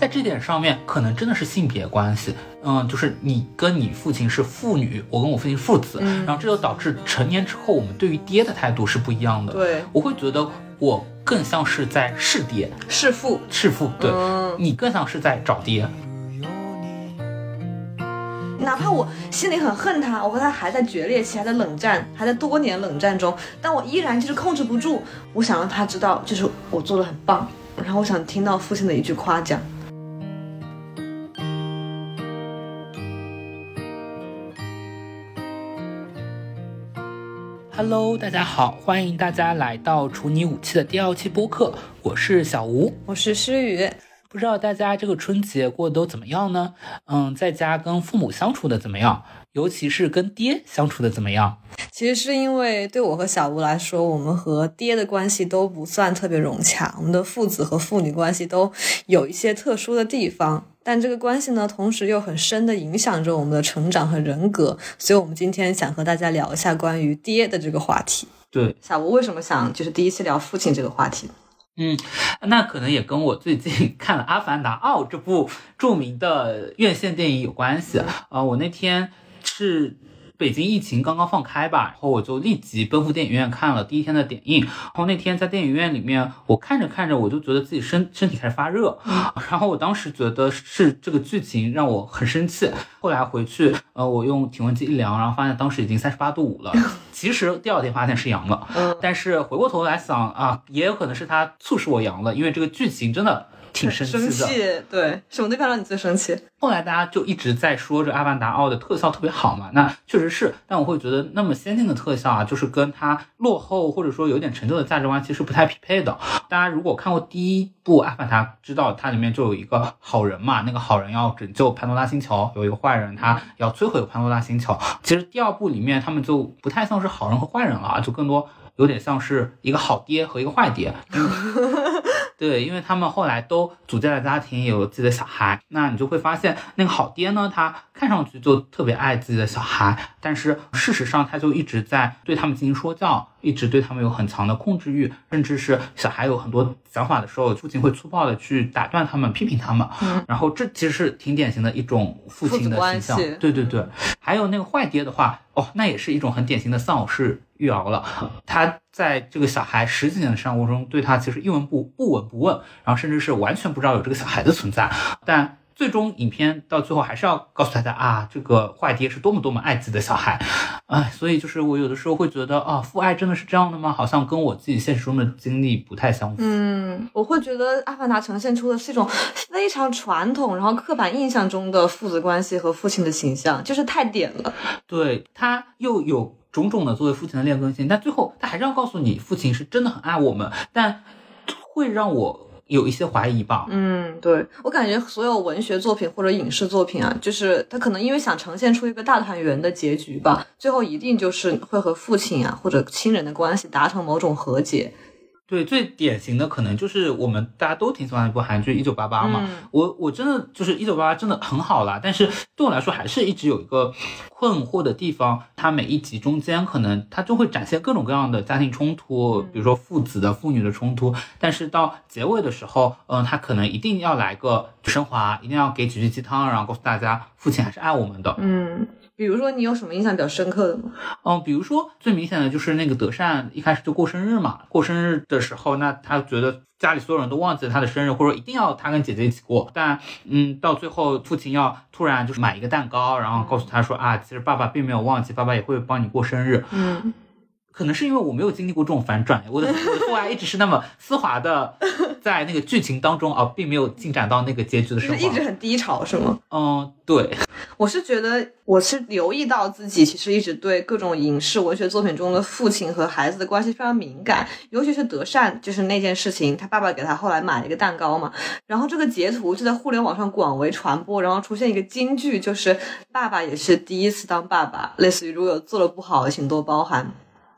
在这点上面，可能真的是性别关系。嗯，就是你跟你父亲是父女，我跟我父亲父子，然后这就导致成年之后我们对于爹的态度是不一样的。对，我会觉得我更像是在弑爹、弑父、弑父。对，你更像是在找爹。哪怕我心里很恨他，我和他还在决裂期，还在冷战，还在多年冷战中，但我依然就是控制不住，我想让他知道，就是我做的很棒，然后我想听到父亲的一句夸奖。Hello，大家好，欢迎大家来到《处女武器》的第二期播客，我是小吴，我是诗雨。不知道大家这个春节过得都怎么样呢？嗯，在家跟父母相处的怎么样？尤其是跟爹相处的怎么样？其实是因为对我和小吴来说，我们和爹的关系都不算特别融洽，我们的父子和父女关系都有一些特殊的地方。但这个关系呢，同时又很深的影响着我们的成长和人格。所以，我们今天想和大家聊一下关于爹的这个话题。对，小吴为什么想就是第一次聊父亲这个话题？嗯，那可能也跟我最近 看了《阿凡达二》这部著名的院线电影有关系。呃，我那天是。北京疫情刚刚放开吧，然后我就立即奔赴电影院看了第一天的点映。然后那天在电影院里面，我看着看着，我就觉得自己身身体开始发热。然后我当时觉得是这个剧情让我很生气。后来回去，呃，我用体温计一量，然后发现当时已经三十八度五了。其实第二天发现是阳了，但是回过头来想啊，也有可能是它促使我阳了，因为这个剧情真的。挺生气的，对，什么地方让你最生气？后来大家就一直在说这《阿凡达二》的特效特别好嘛，那确实是，但我会觉得那么先进的特效啊，就是跟它落后或者说有点陈旧的价值观其实不太匹配的。大家如果看过第一部《阿凡达》，知道它里面就有一个好人嘛，那个好人要拯救潘多拉星球，有一个坏人他要摧毁潘多拉星球。其实第二部里面他们就不太像是好人和坏人了，就更多有点像是一个好爹和一个坏爹。对，因为他们后来都组建了家庭，有自己的小孩，那你就会发现那个好爹呢，他看上去就特别爱自己的小孩，但是事实上他就一直在对他们进行说教，一直对他们有很强的控制欲，甚至是小孩有很多想法的时候，父亲会粗暴的去打断他们，批评他们。然后这其实是挺典型的一种父亲的形象。对对对，还有那个坏爹的话，哦，那也是一种很典型的丧偶式育儿了。他在这个小孩十几年的生活中，对他其实一文不不闻不问，然后甚至是完全不知道有这个小孩的存在。但最终影片到最后还是要告诉大家啊，这个坏爹是多么多么爱自己的小孩。哎，所以就是我有的时候会觉得啊，父爱真的是这样的吗？好像跟我自己现实中的经历不太相符。嗯，我会觉得《阿凡达》呈现出的是一种非常传统，然后刻板印象中的父子关系和父亲的形象，就是太点了。对他又有。种种的作为父亲的劣根性，但最后他还是要告诉你，父亲是真的很爱我们，但会让我有一些怀疑吧。嗯，对我感觉所有文学作品或者影视作品啊，就是他可能因为想呈现出一个大团圆的结局吧，最后一定就是会和父亲啊或者亲人的关系达成某种和解。对，最典型的可能就是我们大家都挺喜欢一部韩剧《一九八八》嘛。我我真的就是《一九八八》真的很好啦，但是对我来说还是一直有一个困惑的地方。它每一集中间可能它就会展现各种各样的家庭冲突，比如说父子的、父女的冲突。但是到结尾的时候，嗯，他可能一定要来个升华，一定要给几句鸡汤，然后告诉大家父亲还是爱我们的。嗯。比如说，你有什么印象比较深刻的吗？嗯，比如说最明显的就是那个德善一开始就过生日嘛，过生日的时候，那他觉得家里所有人都忘记了他的生日，或者一定要他跟姐姐一起过。但嗯，到最后父亲要突然就是买一个蛋糕，然后告诉他说啊，其实爸爸并没有忘记，爸爸也会帮你过生日。嗯。可能是因为我没有经历过这种反转，我的我的父爱一直是那么丝滑的，在那个剧情当中啊，并没有进展到那个结局的时候，一直很低潮，是吗？嗯，对，我是觉得我是留意到自己其实一直对各种影视文学作品中的父亲和孩子的关系非常敏感，尤其是德善，就是那件事情，他爸爸给他后来买了一个蛋糕嘛，然后这个截图就在互联网上广为传播，然后出现一个金句，就是爸爸也是第一次当爸爸，类似于如果有做的不好，请多包涵。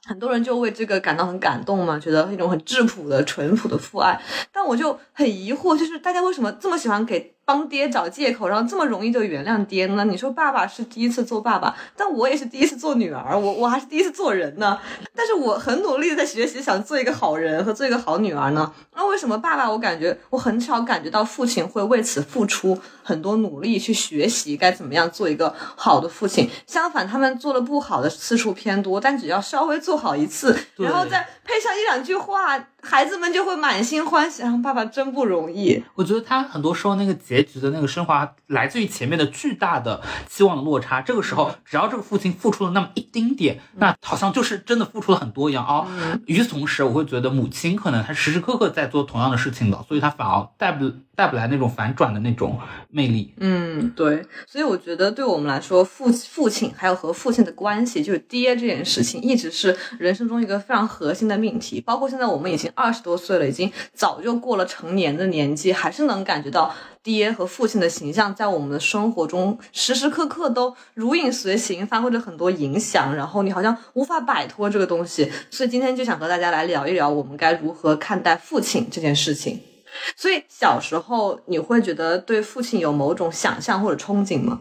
很多人就为这个感到很感动嘛，觉得一种很质朴的、淳朴的父爱。但我就很疑惑，就是大家为什么这么喜欢给帮爹找借口，然后这么容易就原谅爹呢？你说爸爸是第一次做爸爸，但我也是第一次做女儿，我我还是第一次做人呢。但是我很努力的在学习，想做一个好人和做一个好女儿呢。那为什么爸爸我感觉我很少感觉到父亲会为此付出很多努力去学习该怎么样做一个好的父亲？相反，他们做的不好的次数偏多，但只要稍微做好一次，然后再配上一两句话。孩子们就会满心欢喜，爸爸真不容易。我觉得他很多时候那个结局的那个升华，来自于前面的巨大的期望的落差。这个时候，只要这个父亲付出了那么一丁点，那好像就是真的付出了很多一样啊。与此同时，我会觉得母亲可能她时时刻刻在做同样的事情的，所以她反而带不带不来那种反转的那种魅力。嗯，对。所以我觉得，对我们来说，父父亲还有和父亲的关系，就是爹这件事情，一直是人生中一个非常核心的命题。包括现在我们已经。二十多岁了，已经早就过了成年的年纪，还是能感觉到爹和父亲的形象在我们的生活中时时刻刻都如影随形，发挥着很多影响。然后你好像无法摆脱这个东西，所以今天就想和大家来聊一聊，我们该如何看待父亲这件事情。所以小时候你会觉得对父亲有某种想象或者憧憬吗？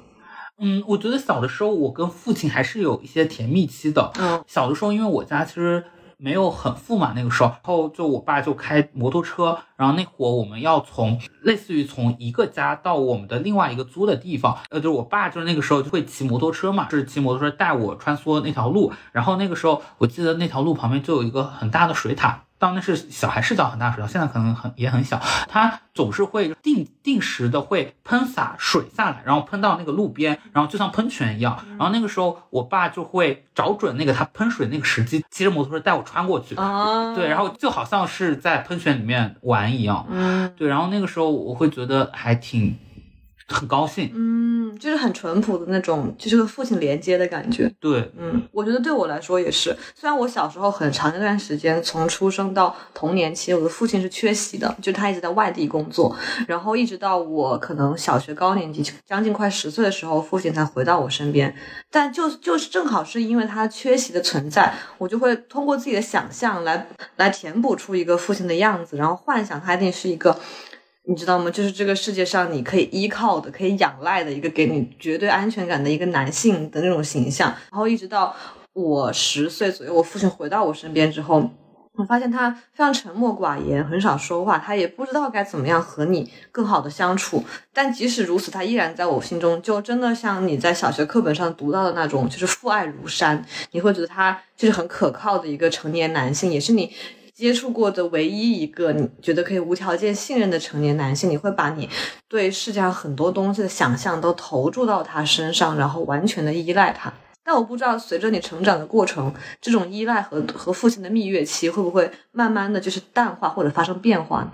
嗯，我觉得小的时候我跟父亲还是有一些甜蜜期的。嗯，小的时候因为我家其实。没有很富嘛，那个时候，然后就我爸就开摩托车，然后那会儿我们要从类似于从一个家到我们的另外一个租的地方，呃，就是我爸就是那个时候就会骑摩托车嘛，就是骑摩托车带我穿梭那条路，然后那个时候我记得那条路旁边就有一个很大的水塔。当那是小孩视角很大水，现在可能很也很小，它总是会定定时的会喷洒水下来，然后喷到那个路边，然后就像喷泉一样。然后那个时候，我爸就会找准那个他喷水那个时机，骑着摩托车带我穿过去。啊，对，然后就好像是在喷泉里面玩一样。嗯，对，然后那个时候我会觉得还挺。很高兴，嗯，就是很淳朴的那种，就是和父亲连接的感觉。对，嗯，我觉得对我来说也是。虽然我小时候很长一段时间，从出生到童年期，我的父亲是缺席的，就他一直在外地工作，然后一直到我可能小学高年级，将近快十岁的时候，父亲才回到我身边。但就就是正好是因为他缺席的存在，我就会通过自己的想象来来填补出一个父亲的样子，然后幻想他一定是一个。你知道吗？就是这个世界上你可以依靠的、可以仰赖的一个给你绝对安全感的一个男性的那种形象。然后一直到我十岁左右，我父亲回到我身边之后，我发现他非常沉默寡言，很少说话，他也不知道该怎么样和你更好的相处。但即使如此，他依然在我心中就真的像你在小学课本上读到的那种，就是父爱如山。你会觉得他就是很可靠的一个成年男性，也是你。接触过的唯一一个你觉得可以无条件信任的成年男性，你会把你对世界上很多东西的想象都投注到他身上，然后完全的依赖他。但我不知道，随着你成长的过程，这种依赖和和父亲的蜜月期会不会慢慢的就是淡化或者发生变化呢？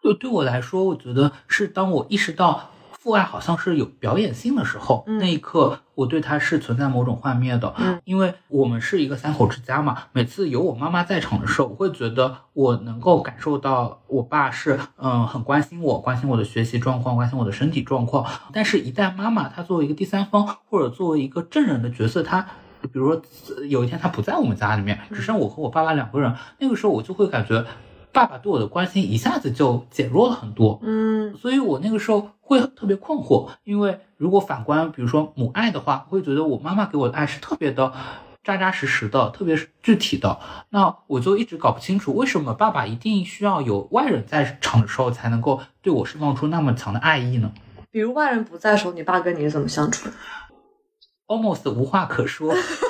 就对我来说，我觉得是当我意识到。父爱好像是有表演性的时候，那一刻我对他是存在某种幻灭的，因为我们是一个三口之家嘛。每次有我妈妈在场的时候，我会觉得我能够感受到我爸是嗯很关心我，关心我的学习状况，关心我的身体状况。但是，一旦妈妈她作为一个第三方或者作为一个证人的角色，她比如说有一天她不在我们家里面，只剩我和我爸爸两个人，那个时候我就会感觉。爸爸对我的关心一下子就减弱了很多，嗯，所以我那个时候会特别困惑，因为如果反观，比如说母爱的话，会觉得我妈妈给我的爱是特别的扎扎实实的，特别是具体的。那我就一直搞不清楚，为什么爸爸一定需要有外人在场的时候才能够对我释放出那么强的爱意呢？比如外人不在的时候，你爸跟你是怎么相处？Almost 无话可说，就 是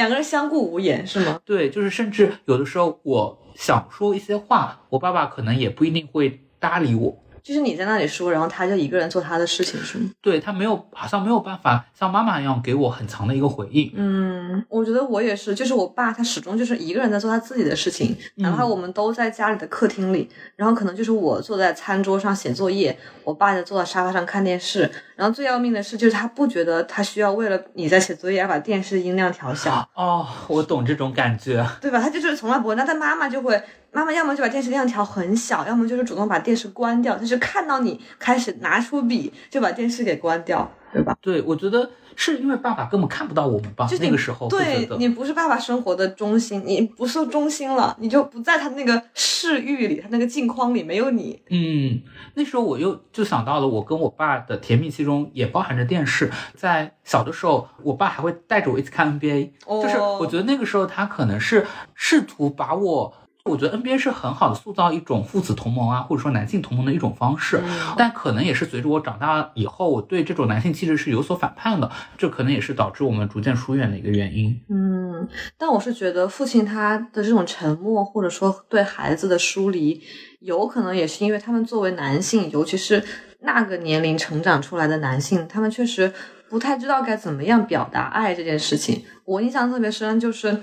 两个人相顾无言，是吗？对，就是甚至有的时候我。想说一些话，我爸爸可能也不一定会搭理我。就是你在那里说，然后他就一个人做他的事情，是吗？对他没有，好像没有办法像妈妈一样给我很长的一个回应。嗯，我觉得我也是，就是我爸他始终就是一个人在做他自己的事情，哪怕我们都在家里的客厅里，然后可能就是我坐在餐桌上写作业，我爸就坐在沙发上看电视。然后最要命的是，就是他不觉得他需要为了你在写作业而把电视音量调小。哦，我懂这种感觉，对吧？他就是从来不会，那他妈妈就会。妈妈要么就把电视量调很小，要么就是主动把电视关掉。就是看到你开始拿出笔，就把电视给关掉，对吧？对，我觉得是因为爸爸根本看不到我们吧？就那个时候对你不是爸爸生活的中心，你不受中心了，你就不在他那个视域里，他那个镜框里没有你。嗯，那时候我又就想到了，我跟我爸的甜蜜期中也包含着电视。在小的时候，我爸还会带着我一起看 NBA，、哦就是我觉得那个时候他可能是试图把我。我觉得 NBA 是很好的塑造一种父子同盟啊，或者说男性同盟的一种方式，嗯但可能也是随着我长大以后，我对这种男性气质是有所反叛的，这可能也是导致我们逐渐疏远的一个原因。嗯，但我是觉得父亲他的这种沉默，或者说对孩子的疏离，有可能也是因为他们作为男性，尤其是那个年龄成长出来的男性，他们确实不太知道该怎么样表达爱这件事情。我印象特别深，就是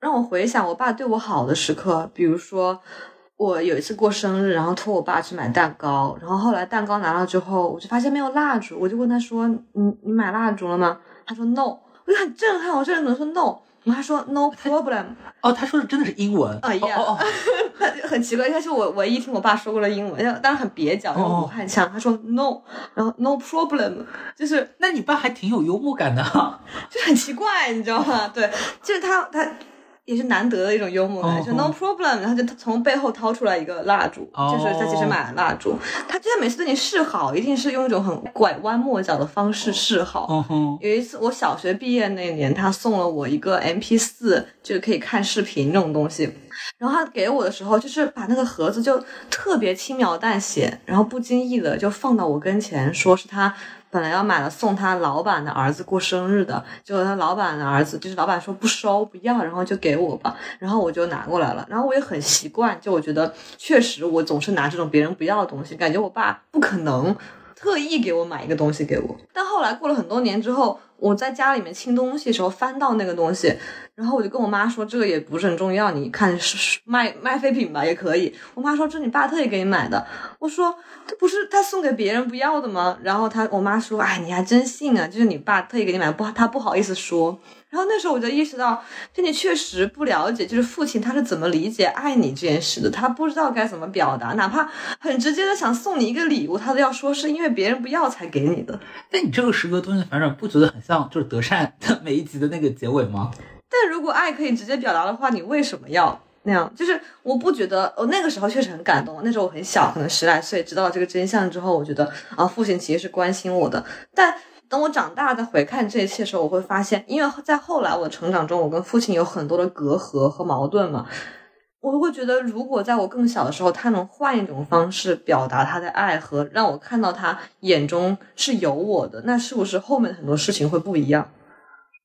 让我回想我爸对我好的时刻，比如说。我有一次过生日，然后托我爸去买蛋糕，然后后来蛋糕拿了之后，我就发现没有蜡烛，我就问他说：“你你买蜡烛了吗？”他说 “no”，我就很震撼，我这人怎么说 “no”？然后他说 “no problem”，哦，他说的真的是英文。哎呀哦哦 他就很奇怪，他是我唯一听我爸说过的英文，当然很蹩脚，用武汉腔。他说 “no”，然后 “no problem”，就是那你爸还挺有幽默感的。就很奇怪，你知道吗？对，就是他他也是难得的一种幽默感，哦就 no problem，然后就从背后掏出来一个蜡烛，哦。就是他其实买了蜡烛，他真的每次对你示好，一定是用一种很拐弯抹角的方式示好。有一次，我小学毕业那年，他送了我一个 M P 四，就是可以看视频那种东西。然后他给我的时候，就是把那个盒子就特别轻描淡写，然后不经意的就放到我跟前，说是他本来要买了送他老板的儿子过生日的，结果他老板的儿子就是老板说不收不要，然后就给我吧，然后我就拿过来了，然后我也很习惯，就我觉得确实我总是拿这种别人不要的东西，感觉我爸不可能。特意给我买一个东西给我，但后来过了很多年之后，我在家里面清东西的时候翻到那个东西，然后我就跟我妈说，这个也不是很重要，你看是卖卖废品吧也可以。我妈说这你爸特意给你买的，我说这不是他送给别人不要的吗？然后他我妈说，哎，你还真信啊，就是你爸特意给你买，不他不好意思说。然后那时候我就意识到，就你确实不了解，就是父亲他是怎么理解爱你这件事的，他不知道该怎么表达，哪怕很直接的想送你一个礼物，他都要说是因为别人不要才给你的。但你这个时隔多年反转，不觉得很像就是德善的每一集的那个结尾吗？但如果爱可以直接表达的话，你为什么要那样？就是我不觉得，我那个时候确实很感动。那时候我很小，可能十来岁，知道这个真相之后，我觉得啊，父亲其实是关心我的。但等我长大再回看这一切的时候，我会发现，因为在后来我的成长中，我跟父亲有很多的隔阂和矛盾嘛。我会觉得，如果在我更小的时候，他能换一种方式表达他的爱和让我看到他眼中是有我的，那是不是后面很多事情会不一样？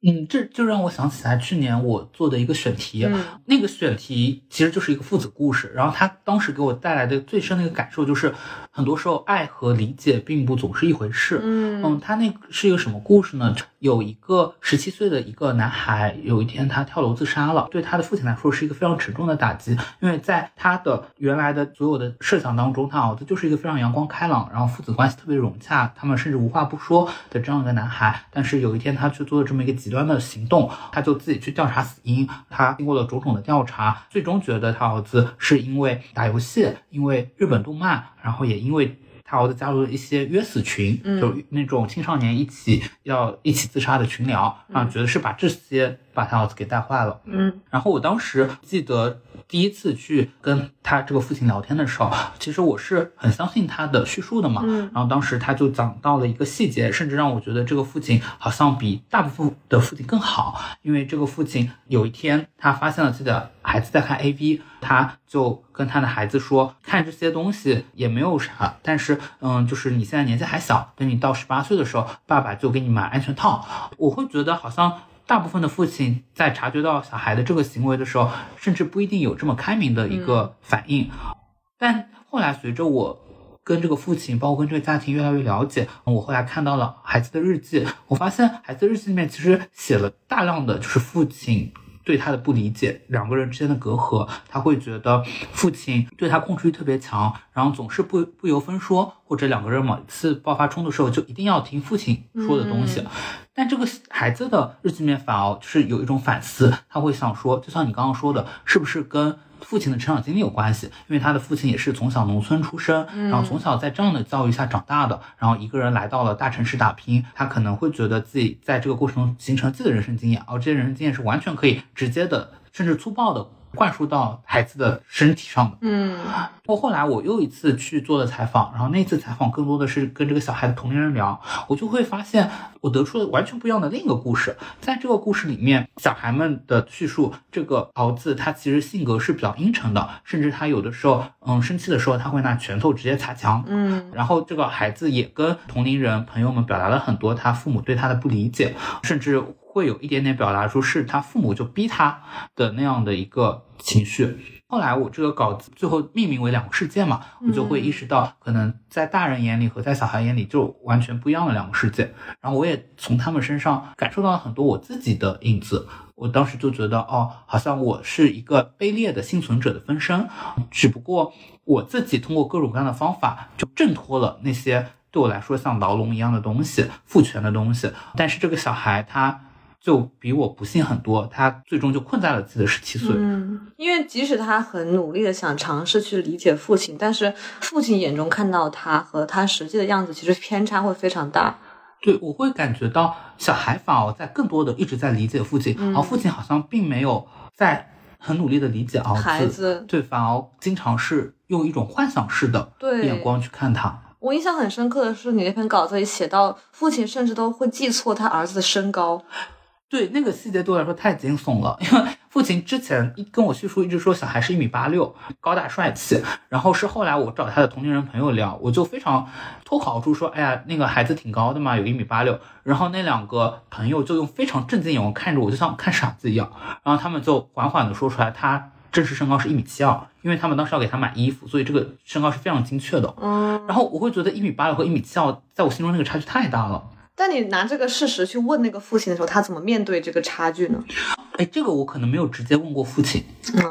嗯，这就让我想起来去年我做的一个选题，嗯那个选题其实就是一个父子故事，然后他当时给我带来的最深的一个感受就是，很多时候爱和理解并不总是一回事。嗯嗯，他那是一个什么故事呢？有一个十七岁的一个男孩，有一天他跳楼自杀了，对他的父亲来说是一个非常沉重的打击，因为在他的原来的所有的设想当中，他儿子就是一个非常阳光开朗，然后父子关系特别融洽，他们甚至无话不说的这样一个男孩。但是有一天他去做了这么一个极端的行动，他就自己去调查死因，他经过了种种的调查，最终觉得他儿子是因为打游戏，因为日本动漫，然后也因为。他儿子加入了一些约死群，嗯就那种青少年一起要一起自杀的群聊，啊，觉得是把这些把他儿子给带坏了。嗯然后我当时记得第一次去跟他这个父亲聊天的时候，其实我是很相信他的叙述的嘛。嗯然后当时他就讲到了一个细节，甚至让我觉得这个父亲好像比大部分的父亲更好，因为这个父亲有一天他发现了自己的孩子在看 A V，他就跟他的孩子说，看这些东西也没有啥，但是嗯，就是你现在年纪还小，等你到十八岁的时候，爸爸就给你买安全套。我会觉得好像。大部分的父亲在察觉到小孩的这个行为的时候，甚至不一定有这么开明的一个反应。但后来随着我跟这个父亲，包括跟这个家庭越来越了解，我后来看到了孩子的日记，我发现孩子日记里面其实写了大量的就是父亲。对他的不理解，两个人之间的隔阂，他会觉得父亲对他控制欲特别强，然后总是不不由分说，或者两个人某一次爆发冲突的时候，就一定要听父亲说的东西。但这个孩子的日记里面反而就是有一种反思，他会想说，就像你刚刚说的，是不是跟父亲的成长经历有关系，因为他的父亲也是从小农村出身，然后从小在这样的教育下长大的，然后一个人来到了大城市打拼，他可能会觉得自己在这个过程中形成自己的人生经验，而这些人生经验是完全可以直接的，甚至粗暴的。灌输到孩子的身体上的。嗯，我后来我又一次去做了采访，然后那次采访更多的是跟这个小孩的同龄人聊，我就会发现我得出了完全不一样的另一个故事。在这个故事里面，小孩们的叙述，这个儿子他其实性格是比较阴沉的，甚至他有的时候，嗯，生气的时候他会拿拳头直接擦墙。嗯，然后这个孩子也跟同龄人朋友们表达了很多他父母对他的不理解，甚至。会有一点点表达出是他父母就逼他的那样的一个情绪。后来我这个稿子最后命名为两个世界嘛，我就会意识到，可能在大人眼里和在小孩眼里就完全不一样的两个世界。然后我也从他们身上感受到了很多我自己的影子。我当时就觉得，哦，好像我是一个卑劣的幸存者的分身，只不过我自己通过各种各样的方法就挣脱了那些对我来说像牢笼一样的东西、父权的东西。但是这个小孩他。就比我不幸很多，他最终就困在了自己的十七岁。嗯，因为即使他很努力的想尝试去理解父亲，但是父亲眼中看到他和他实际的样子，其实偏差会非常大。对，我会感觉到小孩反而在更多的一直在理解父亲，而父亲好像并没有在很努力的理解儿子。孩子对，反而经常是用一种幻想式的眼光去看他。我印象很深刻的是，你那篇稿子里写到，父亲甚至都会记错他儿子的身高。对那个细节对我来说太惊悚了，因为父亲之前跟我叙述一直说小孩是一米八六，高大帅气。然后是后来我找他的同龄人朋友聊，我就非常脱口而出说：“哎呀，那个孩子挺高的嘛，有一米八六。”然后那两个朋友就用非常震惊眼光看着我，就像看傻子一样。然后他们就缓缓的说出来，他真实身高是一米七二，因为他们当时要给他买衣服，所以这个身高是非常精确的。嗯。然后我会觉得一米八六和一米七二，在我心中那个差距太大了。但你拿这个事实去问那个父亲的时候，他怎么面对这个差距呢？哎，这个我可能没有直接问过父亲，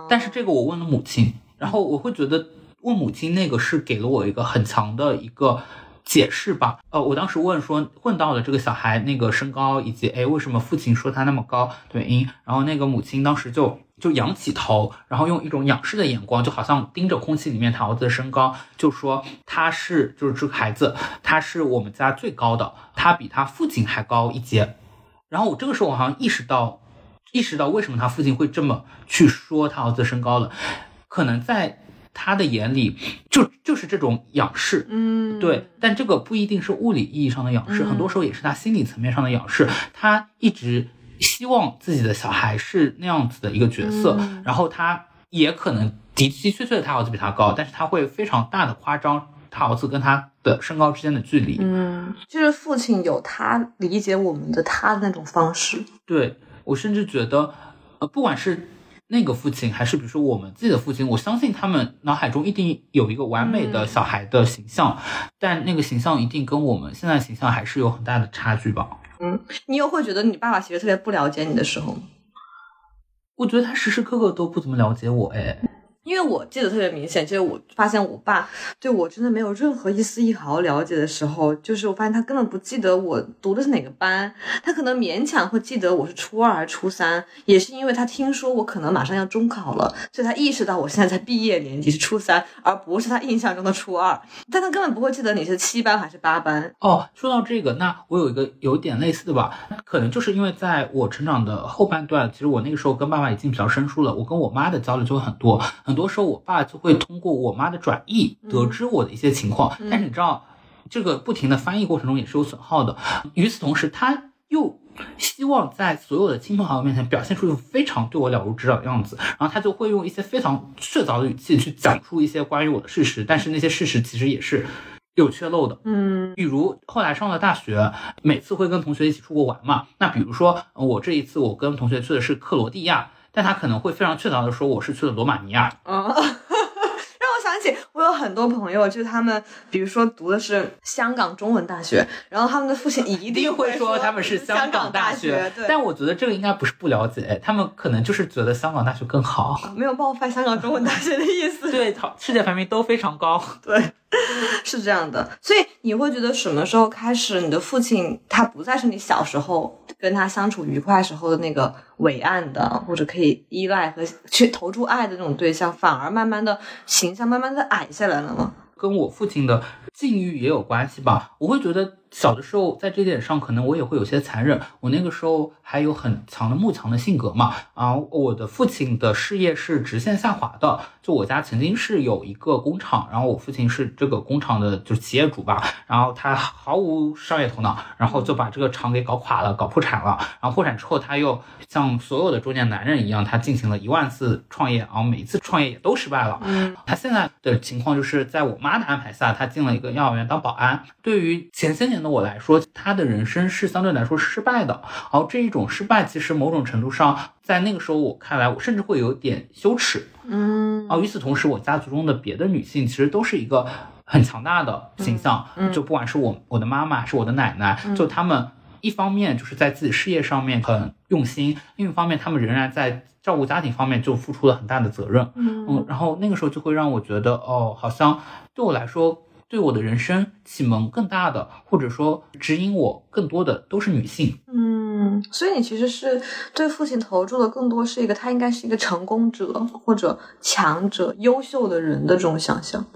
但是这个我问了母亲，然后我会觉得问母亲那个是给了我一个很强的一个解释吧。呃，我当时问说，问到了这个小孩那个身高以及哎为什么父亲说他那么高的原因，然后那个母亲当时就。就仰起头，然后用一种仰视的眼光，就好像盯着空气里面他儿子的身高，就说他是就是这个孩子，他是我们家最高的，他比他父亲还高一截。然后我这个时候我好像意识到，意识到为什么他父亲会这么去说他儿子身高了，可能在他的眼里就就是这种仰视，嗯，对，但这个不一定是物理意义上的仰视，很多时候也是他心理层面上的仰视，他一直。希望自己的小孩是那样子的一个角色，然后他也可能的的确确他儿子比他高，但是他会非常大的夸张他儿子跟他的身高之间的距离。嗯，就是父亲有他理解我们的他的那种方式。对我甚至觉得，呃，不管是那个父亲，还是比如说我们自己的父亲，我相信他们脑海中一定有一个完美的小孩的形象，但那个形象一定跟我们现在形象还是有很大的差距吧。嗯，你有会觉得你爸爸其实特别不了解你的时候吗？我觉得他时时刻刻都不怎么了解我，哎。因为我记得特别明显，就是我发现我爸对我真的没有任何一丝一毫了解的时候，就是我发现他根本不记得我读的是哪个班，他可能勉强会记得我是初二还是初三，也是因为他听说我可能马上要中考了，所以他意识到我现在在毕业年级是初三，而不是他印象中的初二，但他根本不会记得你是七班还是八班。哦，说到这个，那我有一个有点类似的吧，可能就是因为在我成长的后半段，其实我那个时候跟爸爸已经比较生疏了，我跟我妈的交流就会很多。很多时候，我爸就会通过我妈的转译得知我的一些情况，但是你知道，这个不停的翻译过程中也是有损耗的。与此同时，他又希望在所有的亲朋好友面前表现出一种非常对我了如指掌的样子，然后他就会用一些非常确凿的语气去讲出一些关于我的事实，但是那些事实其实也是有缺漏的。嗯，比如后来上了大学，每次会跟同学一起出国玩嘛，那比如说我这一次我跟同学去的是克罗地亚。但他可能会非常确凿的说，我是去了罗马尼亚。嗯，让我想起，我我有很多朋友，就是他们，比如说读的是香港中文大学，然后他们的父亲一一定会说他们是 香港大学。对，但我觉得这个应该不是不了解，他们可能就是觉得香港大学更好，没有冒犯香港中文大学的意思。对，世界排名都非常高。对。是这样的，所以你会觉得什么时候开始，你的父亲他不再是你小时候跟他相处愉快时候的那个伟岸的，或者可以依赖和去投注爱的那种对象，反而慢慢的形象慢慢的矮下来了吗？跟我父亲的境遇也有关系吧，我会觉得。小的时候，在这点上，可能我也会有些残忍。我那个时候还有很强的慕强的性格嘛。啊，我的父亲的事业是直线下滑的。就我家曾经是有一个工厂，然后我父亲是这个工厂的就是企业主吧。然后他毫无商业头脑，然后就把这个厂给搞垮了，搞破产了。然后破产之后，他又像所有的中年男人一样，他进行了一万次创业，然后每一次创业也都失败了。嗯，他现在的情况就是在我妈的安排下，他进了一个幼儿园当保安。对于前些年。的我来说，他的人生是相对来说失败的。然后这一种失败，其实某种程度上，在那个时候我看来，我甚至会有点羞耻。嗯。啊，与此同时，我家族中的别的女性其实都是一个很强大的形象。嗯。就不管是我我的妈妈，是我的奶奶，就他们一方面就是在自己事业上面很用心，另一方面他们仍然在照顾家庭方面就付出了很大的责任。嗯。然后那个时候就会让我觉得，哦，好像对我来说。对我的人生启蒙更大的，或者说指引我更多的，都是女性。嗯，所以你其实是对父亲投注的更多是一个他应该是一个成功者或者强者、优秀的人的这种想象。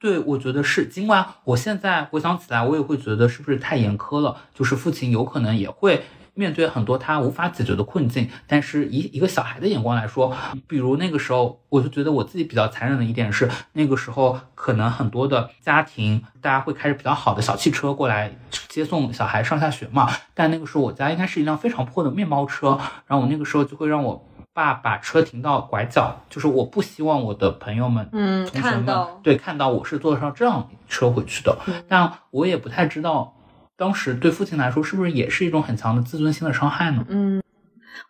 对，我觉得是。尽管我现在回想起来，我也会觉得是不是太严苛了？就是父亲有可能也会。面对很多他无法解决的困境，但是以一个小孩的眼光来说，比如那个时候，我就觉得我自己比较残忍的一点是，那个时候可能很多的家庭，大家会开着比较好的小汽车过来接送小孩上下学嘛，但那个时候我家应该是一辆非常破的面包车，然后我那个时候就会让我爸把车停到拐角，就是我不希望我的朋友们、嗯，同学们对看到我是坐上这样车回去的，但我也不太知道。当时对父亲来说，是不是也是一种很强的自尊心的伤害呢？嗯，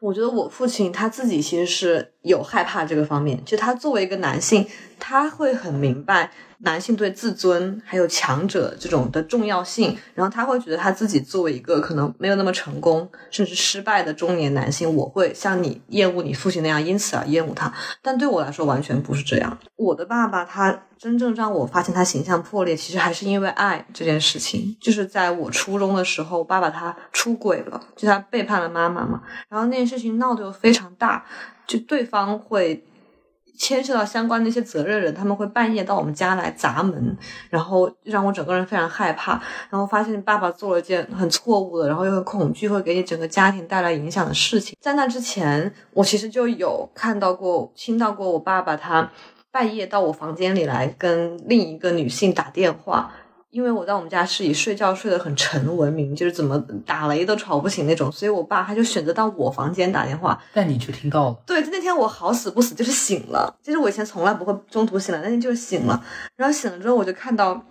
我觉得我父亲他自己其实是有害怕这个方面，就他作为一个男性，他会很明白。男性对自尊还有强者这种的重要性，然后他会觉得他自己作为一个可能没有那么成功甚至失败的中年男性，我会像你厌恶你父亲那样，因此而厌恶他。但对我来说完全不是这样。我的爸爸他真正让我发现他形象破裂，其实还是因为爱这件事情。就是在我初中的时候，爸爸他出轨了，就他背叛了妈妈嘛。然后那件事情闹得又非常大，就对方会。牵涉到相关的一些责任人，他们会半夜到我们家来砸门，然后让我整个人非常害怕。然后发现爸爸做了一件很错误的，然后又很恐惧，会给你整个家庭带来影响的事情。在那之前，我其实就有看到过、听到过我爸爸他半夜到我房间里来跟另一个女性打电话。因为我在我们家是以睡觉睡得很沉闻名，就是怎么打雷都吵不醒那种，所以我爸他就选择到我房间打电话，但你却听到了。对，就那天我好死不死就是醒了，其实我以前从来不会中途醒来，那天就是醒了。然后醒了之后，我就看到，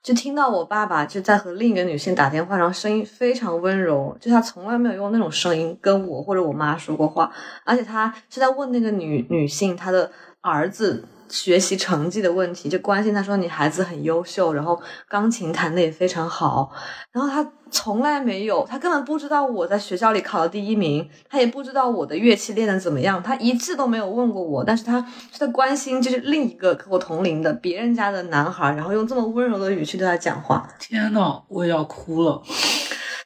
就听到我爸爸就在和另一个女性打电话，然后声音非常温柔，就他从来没有用那种声音跟我或者我妈说过话，而且他是在问那个女女性她的儿子。学习成绩的问题，就关心他说你孩子很优秀，然后钢琴弹的也非常好，然后他从来没有，他根本不知道我在学校里考了第一名，他也不知道我的乐器练的怎么样，他一次都没有问过我，但是他是在关心就是另一个跟我同龄的别人家的男孩，然后用这么温柔的语气对他讲话。天呐，我也要哭了。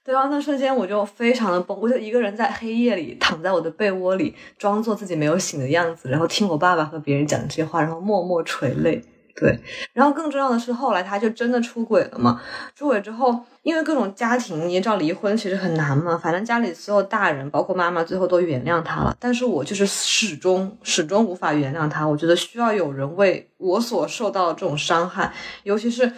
对啊，那瞬间我就非常的崩，我就一个人在黑夜里躺在我的被窝里，装作自己没有醒的样子，然后听我爸爸和别人讲这些话，然后默默垂泪。对，然后更重要的是，后来他就真的出轨了嘛？出轨之后，因为各种家庭，你也知道离婚其实很难嘛。反正家里所有大人，包括妈妈，最后都原谅他了。但是我就是始终始终无法原谅他。我觉得需要有人为我所受到的这种伤害，尤其是。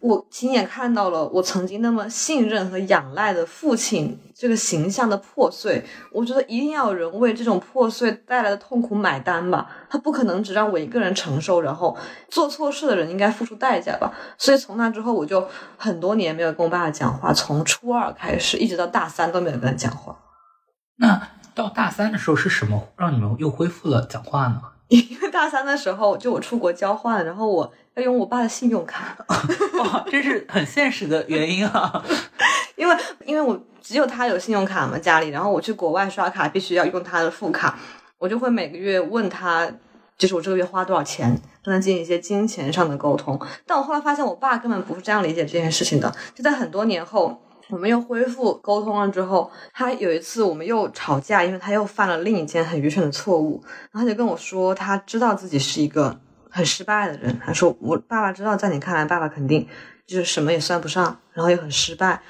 我亲眼看到了我曾经那么信任和仰赖的父亲这个形象的破碎，我觉得一定要有人为这种破碎带来的痛苦买单吧。他不可能只让我一个人承受，然后做错事的人应该付出代价吧。所以从那之后，我就很多年没有跟我爸爸讲话，从初二开始，一直到大三都没有跟他讲话。那到大三的时候是什么让你们又恢复了讲话呢？因为大三的时候就我出国交换，然后我要用我爸的信用卡，哇，这是很现实的原因啊。因为因为我只有他有信用卡嘛家里，然后我去国外刷卡必须要用他的副卡，我就会每个月问他，就是我这个月花多少钱，跟他进行一些金钱上的沟通。但我后来发现，我爸根本不是这样理解这件事情的。就在很多年后，我们又恢复沟通了之后，他有一次我们又吵架，因为他又犯了另一件很愚蠢的错误，然后他就跟我说，他知道自己是一个很失败的人。他说，我爸爸知道，在你看来，爸爸肯定就是什么也算不上，然后又很失败。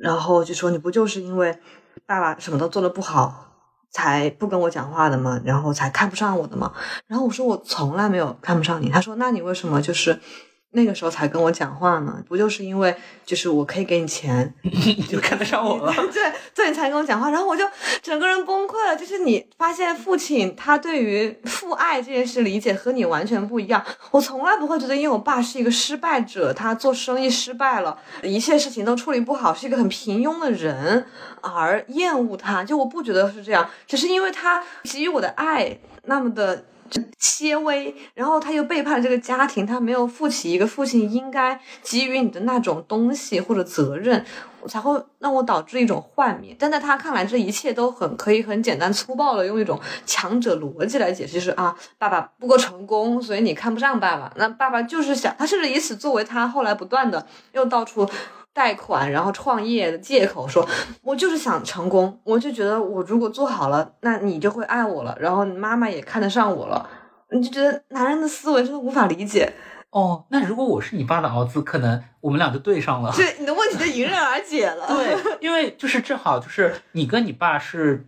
然后就说你不就是因为爸爸什么都做的不好，才不跟我讲话的吗？然后才看不上我的吗？然后我说我从来没有看不上你。他说那你为什么就是那个时候才跟我讲话呢？不就是因为就是我可以给你钱，你就看得上我了。对，所以你才跟我讲话。然后我就整个人崩溃了。就是你发现父亲他对于父爱这件事理解和你完全不一样。我从来不会觉得，因为我爸是一个失败者，他做生意失败了，一切事情都处理不好，是一个很平庸的人而厌恶他。就我不觉得是这样，只是因为他给予我的爱那么的。切微，然后他又背叛了这个家庭，他没有负起一个父亲应该给予你的那种东西或者责任，才会让我导致一种幻灭。但在他看来，这一切都很可以很简单粗暴的用一种强者逻辑来解释，就是啊，爸爸不够成功，所以你看不上爸爸。那爸爸就是想，他甚至以此作为他后来不断的又到处贷款，然后创业的借口，说我就是想成功，我就觉得我如果做好了，那你就会爱我了，然后你妈妈也看得上我了。你就觉得男人的思维真的无法理解哦。那如果我是你爸的儿子，可能我们俩就对上了。对，你的问题就迎刃而解了。对，因为就是正好就是你跟你爸是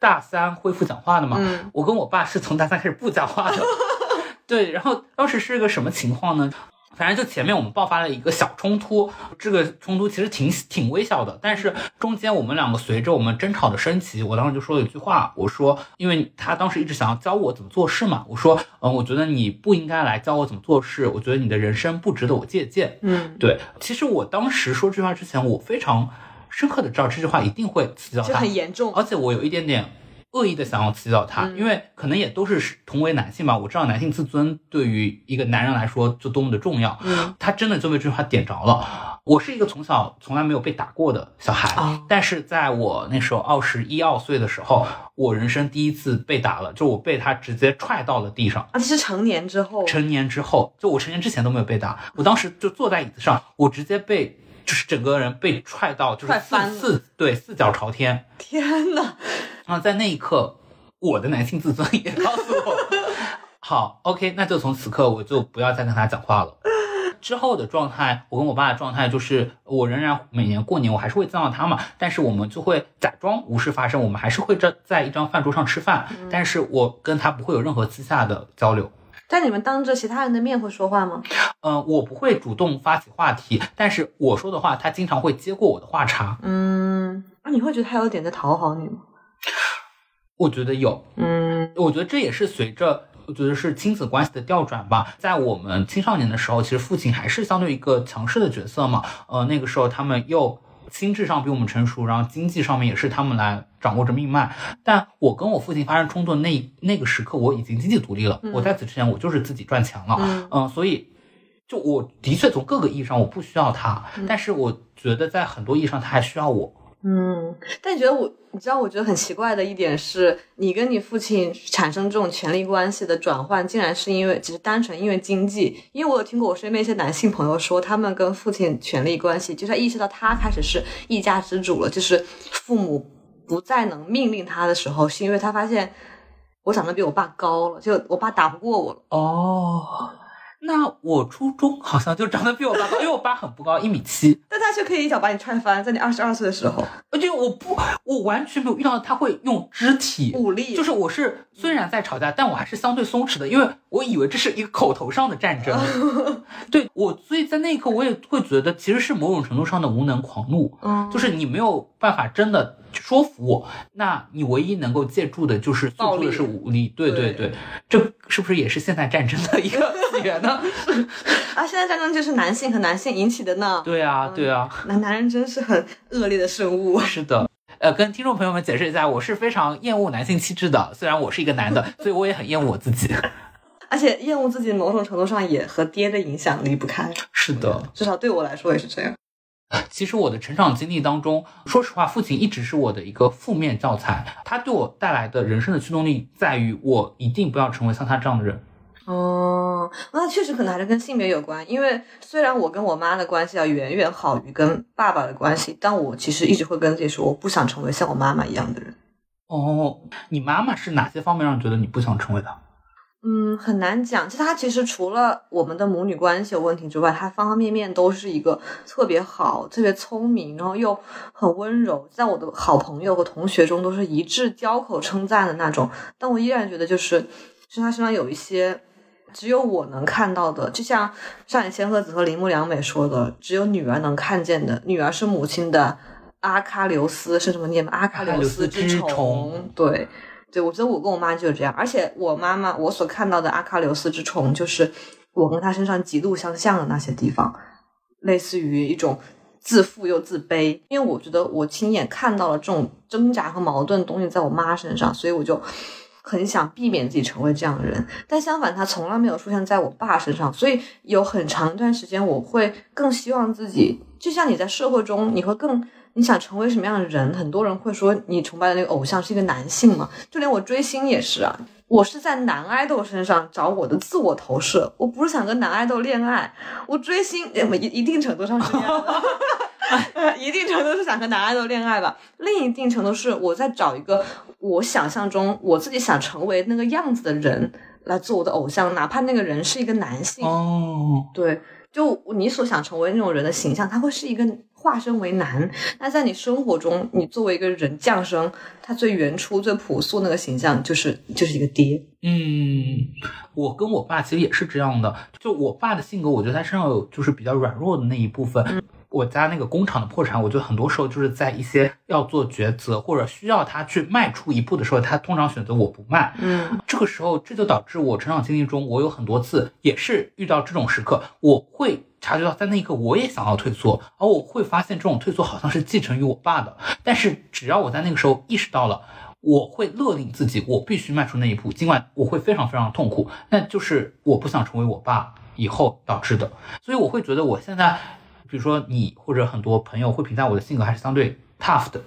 大三恢复讲话的嘛。嗯。我跟我爸是从大三开始不讲话的。对，然后当时是个什么情况呢？反正就前面我们爆发了一个小冲突，这个冲突其实挺挺微小的，但是中间我们两个随着我们争吵的升级，我当时就说了一句话，我说，因为他当时一直想要教我怎么做事嘛，我说，嗯，我觉得你不应该来教我怎么做事，我觉得你的人生不值得我借鉴。嗯，对，其实我当时说这句话之前，我非常深刻的知道这句话一定会刺激到他，很严重，而且我有一点点。恶意的想要刺激到他，因为可能也都是同为男性吧。我知道男性自尊对于一个男人来说就多么的重要。嗯，他真的就被这句话点着了。我是一个从小从来没有被打过的小孩，但是在我那时候二十一二岁的时候，我人生第一次被打了，就我被他直接踹到了地上。啊，这是成年之后？成年之后，就我成年之前都没有被打。我当时就坐在椅子上，我直接被就是整个人被踹到，就是四四对四脚朝天。天呐！然后在那一刻，我的男性自尊也告诉我，好，OK，那就从此刻我就不要再跟他讲话了。之后的状态，我跟我爸的状态就是，我仍然每年过年我还是会见到他嘛，但是我们就会假装无事发生，我们还是会在在一张饭桌上吃饭，但是我跟他不会有任何私下的交流。在你们当着其他人的面会说话吗？嗯，我不会主动发起话题，但是我说的话，他经常会接过我的话茬。嗯，那你会觉得他有点在讨好你吗？我觉得有，嗯，我觉得这也是随着，我觉得是亲子关系的调转吧。在我们青少年的时候，其实父亲还是相对一个强势的角色嘛。呃，那个时候他们又心智上比我们成熟，然后经济上面也是他们来掌握着命脉。但我跟我父亲发生冲突那那个时刻，我已经经济独立了。我在此之前，我就是自己赚钱了。嗯，所以就我的确从各个意义上我不需要他，但是我觉得在很多意义上他还需要我。嗯，但你觉得我，你知道，我觉得很奇怪的一点是，你跟你父亲产生这种权力关系的转换，竟然是因为只是单纯因为经济。因为我有听过我身边一些男性朋友说，他们跟父亲权力关系，就是意识到他开始是一家之主了，就是父母不再能命令他的时候，是因为他发现我长得比我爸高了，就我爸打不过我了。哦。那我初中好像就长得比我爸高，因为我爸很不高，一米七，但他却可以一脚把你踹翻，在你二十二岁的时候。而且我不，我完全没有遇到他会用肢体武力，就是我是虽然在吵架，但我还是相对松弛的，因为我以为这是一个口头上的战争。对我，所以在那一刻我也会觉得其实是某种程度上的无能狂怒，嗯，就是你没有办法真的。说服我，那你唯一能够借助的就是诉出的是武力，对对对，这是不是也是现代战争的一个起源呢？啊，现代战争就是男性和男性引起的呢？对啊，对啊，男男人真是很恶劣的生物。是的。呃，跟听众朋友们解释一下，我是非常厌恶男性气质的。虽然我是一个男的，所以我也很厌恶我自己。而且厌恶自己某种程度上也和爹的影响离不开。是的，至少对我来说也是这样。其实我的成长经历当中，说实话，父亲一直是我的一个负面教材。他对我带来的人生的驱动力在于，我一定不要成为像他这样的人。哦，那确实可能还是跟性别有关。因为虽然我跟我妈的关系要远远好于跟爸爸的关系，但我其实一直会跟自己说，我不想成为像我妈妈一样的人。哦，你妈妈是哪些方面让你觉得你不想成为的？嗯，很难讲。其实他其实除了我们的母女关系有问题之外，他方方面面都是一个特别好、特别聪明，然后又很温柔，在我的好朋友和同学中都是一致交口称赞的那种。但我依然觉得，就是是他身上有一些只有我能看到的，就像上野千鹤子和铃木良美说的，只有女儿能看见的。女儿是母亲的阿喀琉斯，是什么念吗？阿喀琉斯之虫，对。对，我觉得我跟我妈就是这样，而且我妈妈我所看到的阿喀琉斯之虫，就是我跟她身上极度相像的那些地方，类似于一种自负又自卑。因为我觉得我亲眼看到了这种挣扎和矛盾的东西在我妈身上，所以我就很想避免自己成为这样的人。但相反，它从来没有出现在我爸身上，所以有很长一段时间，我会更希望自己，就像你在社会中，你会更。你想成为什么样的人？很多人会说你崇拜的那个偶像是一个男性嘛？就连我追星也是啊，我是在男爱豆身上找我的自我投射。我不是想跟男爱豆恋爱，我追星一一定程度上是这样的，一定程度是想跟男爱豆恋爱吧。另一定程度是我在找一个我想象中我自己想成为那个样子的人来做我的偶像，哪怕那个人是一个男性。哦，对，就你所想成为那种人的形象，他会是一个。化身为男，那在你生活中，你作为一个人降生，他最原初、最朴素那个形象，就是就是一个爹。嗯，我跟我爸其实也是这样的。就我爸的性格，我觉得他身上有就是比较软弱的那一部分。我家那个工厂的破产，我觉得很多时候就是在一些要做抉择或者需要他去迈出一步的时候，他通常选择我不迈。嗯，这个时候这就导致我成长经历中，我有很多次也是遇到这种时刻，我会。察觉到在那一刻我也想要退缩，而我会发现这种退缩好像是继承于我爸的。但是只要我在那个时候意识到了，我会勒令自己，我必须迈出那一步，尽管我会非常非常痛苦，那就是我不想成为我爸以后导致的。所以我会觉得我现在，比如说你或者很多朋友会评价我的性格还是相对 tough 的。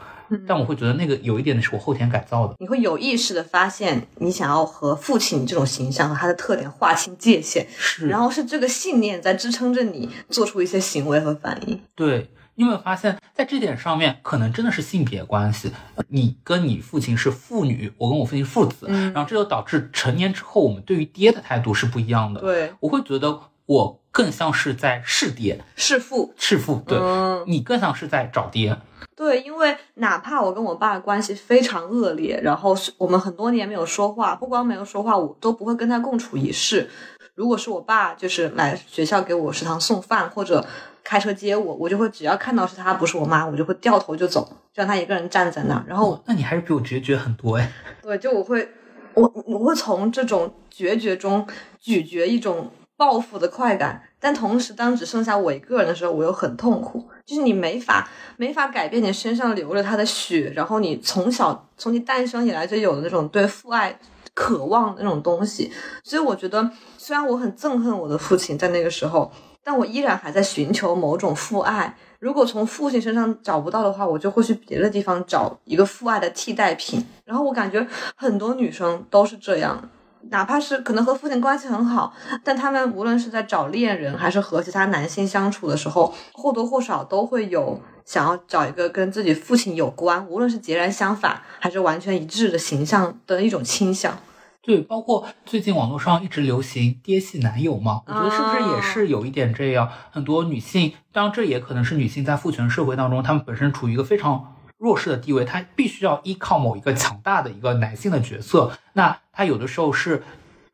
但我会觉得那个有一点的是我后天改造的。你会有意识的发现，你想要和父亲这种形象和他的特点划清界限，是，然后是这个信念在支撑着你做出一些行为和反应。对，你有没有发现，在这点上面，可能真的是性别关系。你跟你父亲是父女，我跟我父亲父子，然后这就导致成年之后我们对于爹的态度是不一样的。对，我会觉得我更像是在弑爹、弑父、弑父。对，你更像是在找爹。对，因为哪怕我跟我爸关系非常恶劣，然后我们很多年没有说话，不光没有说话，我都不会跟他共处一室。如果是我爸，就是来学校给我食堂送饭或者开车接我，我就会只要看到是他，不是我妈，我就会掉头就走，就让他一个人站在那儿。然后，那你还是比我决绝很多哎。对，就我会，我我会从这种决绝中咀嚼一种报复的快感。但同时，当只剩下我一个人的时候，我又很痛苦。就是你没法没法改变你身上流着他的血，然后你从小从你诞生以来就有的那种对父爱渴望那种东西。所以我觉得，虽然我很憎恨我的父亲在那个时候，但我依然还在寻求某种父爱。如果从父亲身上找不到的话，我就会去别的地方找一个父爱的替代品。然后我感觉很多女生都是这样。哪怕是可能和父亲关系很好，但他们无论是在找恋人，还是和其他男性相处的时候，或多或少都会有想要找一个跟自己父亲有关，无论是截然相反，还是完全一致的形象的一种倾向。对，包括最近网络上一直流行“爹系男友”嘛，我觉得是不是也是有一点这样？很多女性，当然这也可能是女性在父权社会当中，她们本身处于一个非常。弱势的地位，他必须要依靠某一个强大的一个男性的角色。那他有的时候是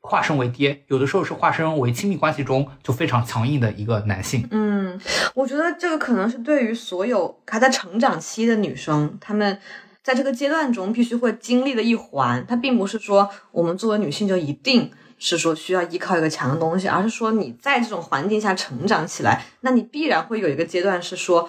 化身为爹，有的时候是化身为亲密关系中就非常强硬的一个男性。嗯，我觉得这个可能是对于所有还在成长期的女生，她们在这个阶段中必须会经历的一环。它并不是说我们作为女性就一定是说需要依靠一个强的东西，而是说你在这种环境下成长起来，那你必然会有一个阶段是说。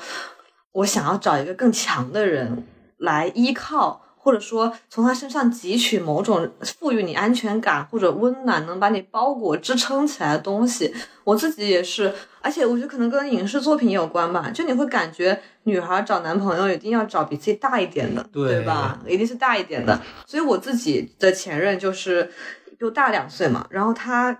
我想要找一个更强的人来依靠。或者说从他身上汲取某种赋予你安全感或者温暖，能把你包裹支撑起来的东西。我自己也是，而且我觉得可能跟影视作品有关吧。就你会感觉女孩找男朋友一定要找比自己大一点的，对吧？一定是大一点的。所以我自己的前任就是比我大两岁嘛，然后他。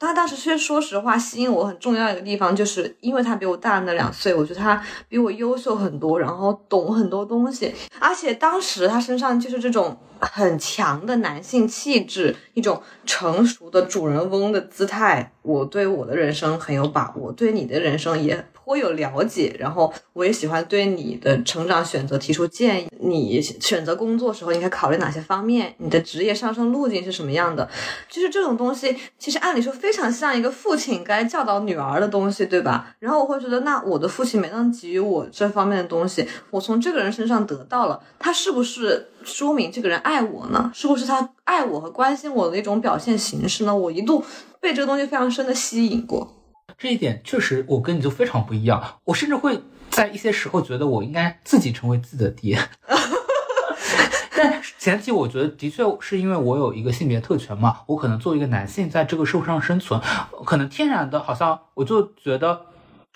他当时却说实话，吸引我很重要一个地方，就是因为他比我大那两岁，我觉得他比我优秀很多，然后懂很多东西，而且当时他身上就是这种很强的男性气质，一种成熟的主人翁的姿态。我对我的人生很有把握，对你的人生也颇有了解，然后我也喜欢对你的成长选择提出建议。你选择工作时候应该考虑哪些方面？你的职业上升路径是什么样的？就是这种东西，其实按理说非常像一个父亲该教导女儿的东西，对吧？然后我会觉得，那我的父亲没能给予我这方面的东西，我从这个人身上得到了，他是不是说明这个人爱我呢？是不是他爱我和关心我的一种表现形式呢？我一度被这个东西非常深的吸引过。这一点确实，我跟你就非常不一样。我甚至会在一些时候觉得，我应该自己成为自己的爹。但前提，我觉得的确是因为我有一个性别特权嘛，我可能作为一个男性在这个社会上生存，可能天然的，好像我就觉得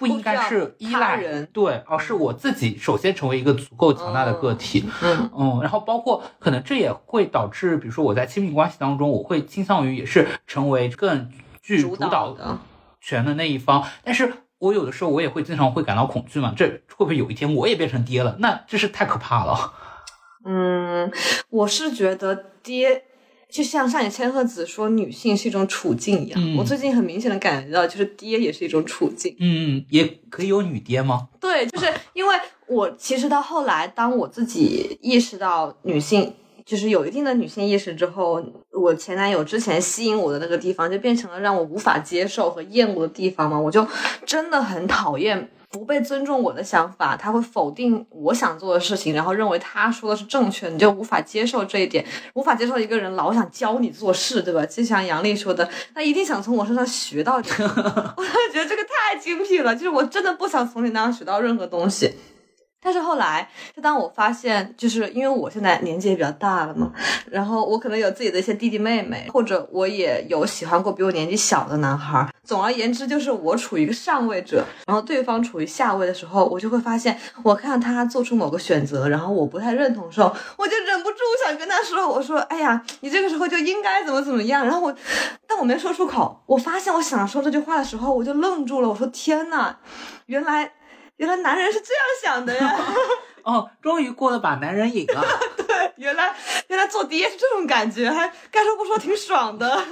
不应该是依赖人，对，而是我自己首先成为一个足够强大的个体。嗯嗯，然后包括可能这也会导致，比如说我在亲密关系当中，我会倾向于也是成为更具主导的。权的那一方，但是我有的时候我也会经常会感到恐惧嘛，这会不会有一天我也变成爹了？那这是太可怕了。嗯，我是觉得爹就像上野千鹤子说女性是一种处境一样，我最近很明显的感觉到，就是爹也是一种处境。嗯，也可以有女爹吗？对，就是因为我其实到后来，当我自己意识到女性。就是有一定的女性意识之后，我前男友之前吸引我的那个地方，就变成了让我无法接受和厌恶的地方嘛。我就真的很讨厌不被尊重我的想法，他会否定我想做的事情，然后认为他说的是正确，你就无法接受这一点，无法接受一个人老想教你做事，对吧？就像杨丽说的，他一定想从我身上学到点。我觉得这个太精辟了，就是我真的不想从你那样学到任何东西。但是后来，就当我发现，就是因为我现在年纪也比较大了嘛，然后我可能有自己的一些弟弟妹妹，或者我也有喜欢过比我年纪小的男孩。总而言之，就是我处于一个上位者，然后对方处于下位的时候，我就会发现，我看到他做出某个选择，然后我不太认同的时候，我就忍不住想跟他说：“我说，哎呀，你这个时候就应该怎么怎么样。”然后我，但我没说出口。我发现我想说这句话的时候，我就愣住了。我说：“天呐，原来。”原来男人是这样想的呀！哦，终于过了把男人瘾了。对，原来原来做爹是这种感觉，还该说不说挺爽的。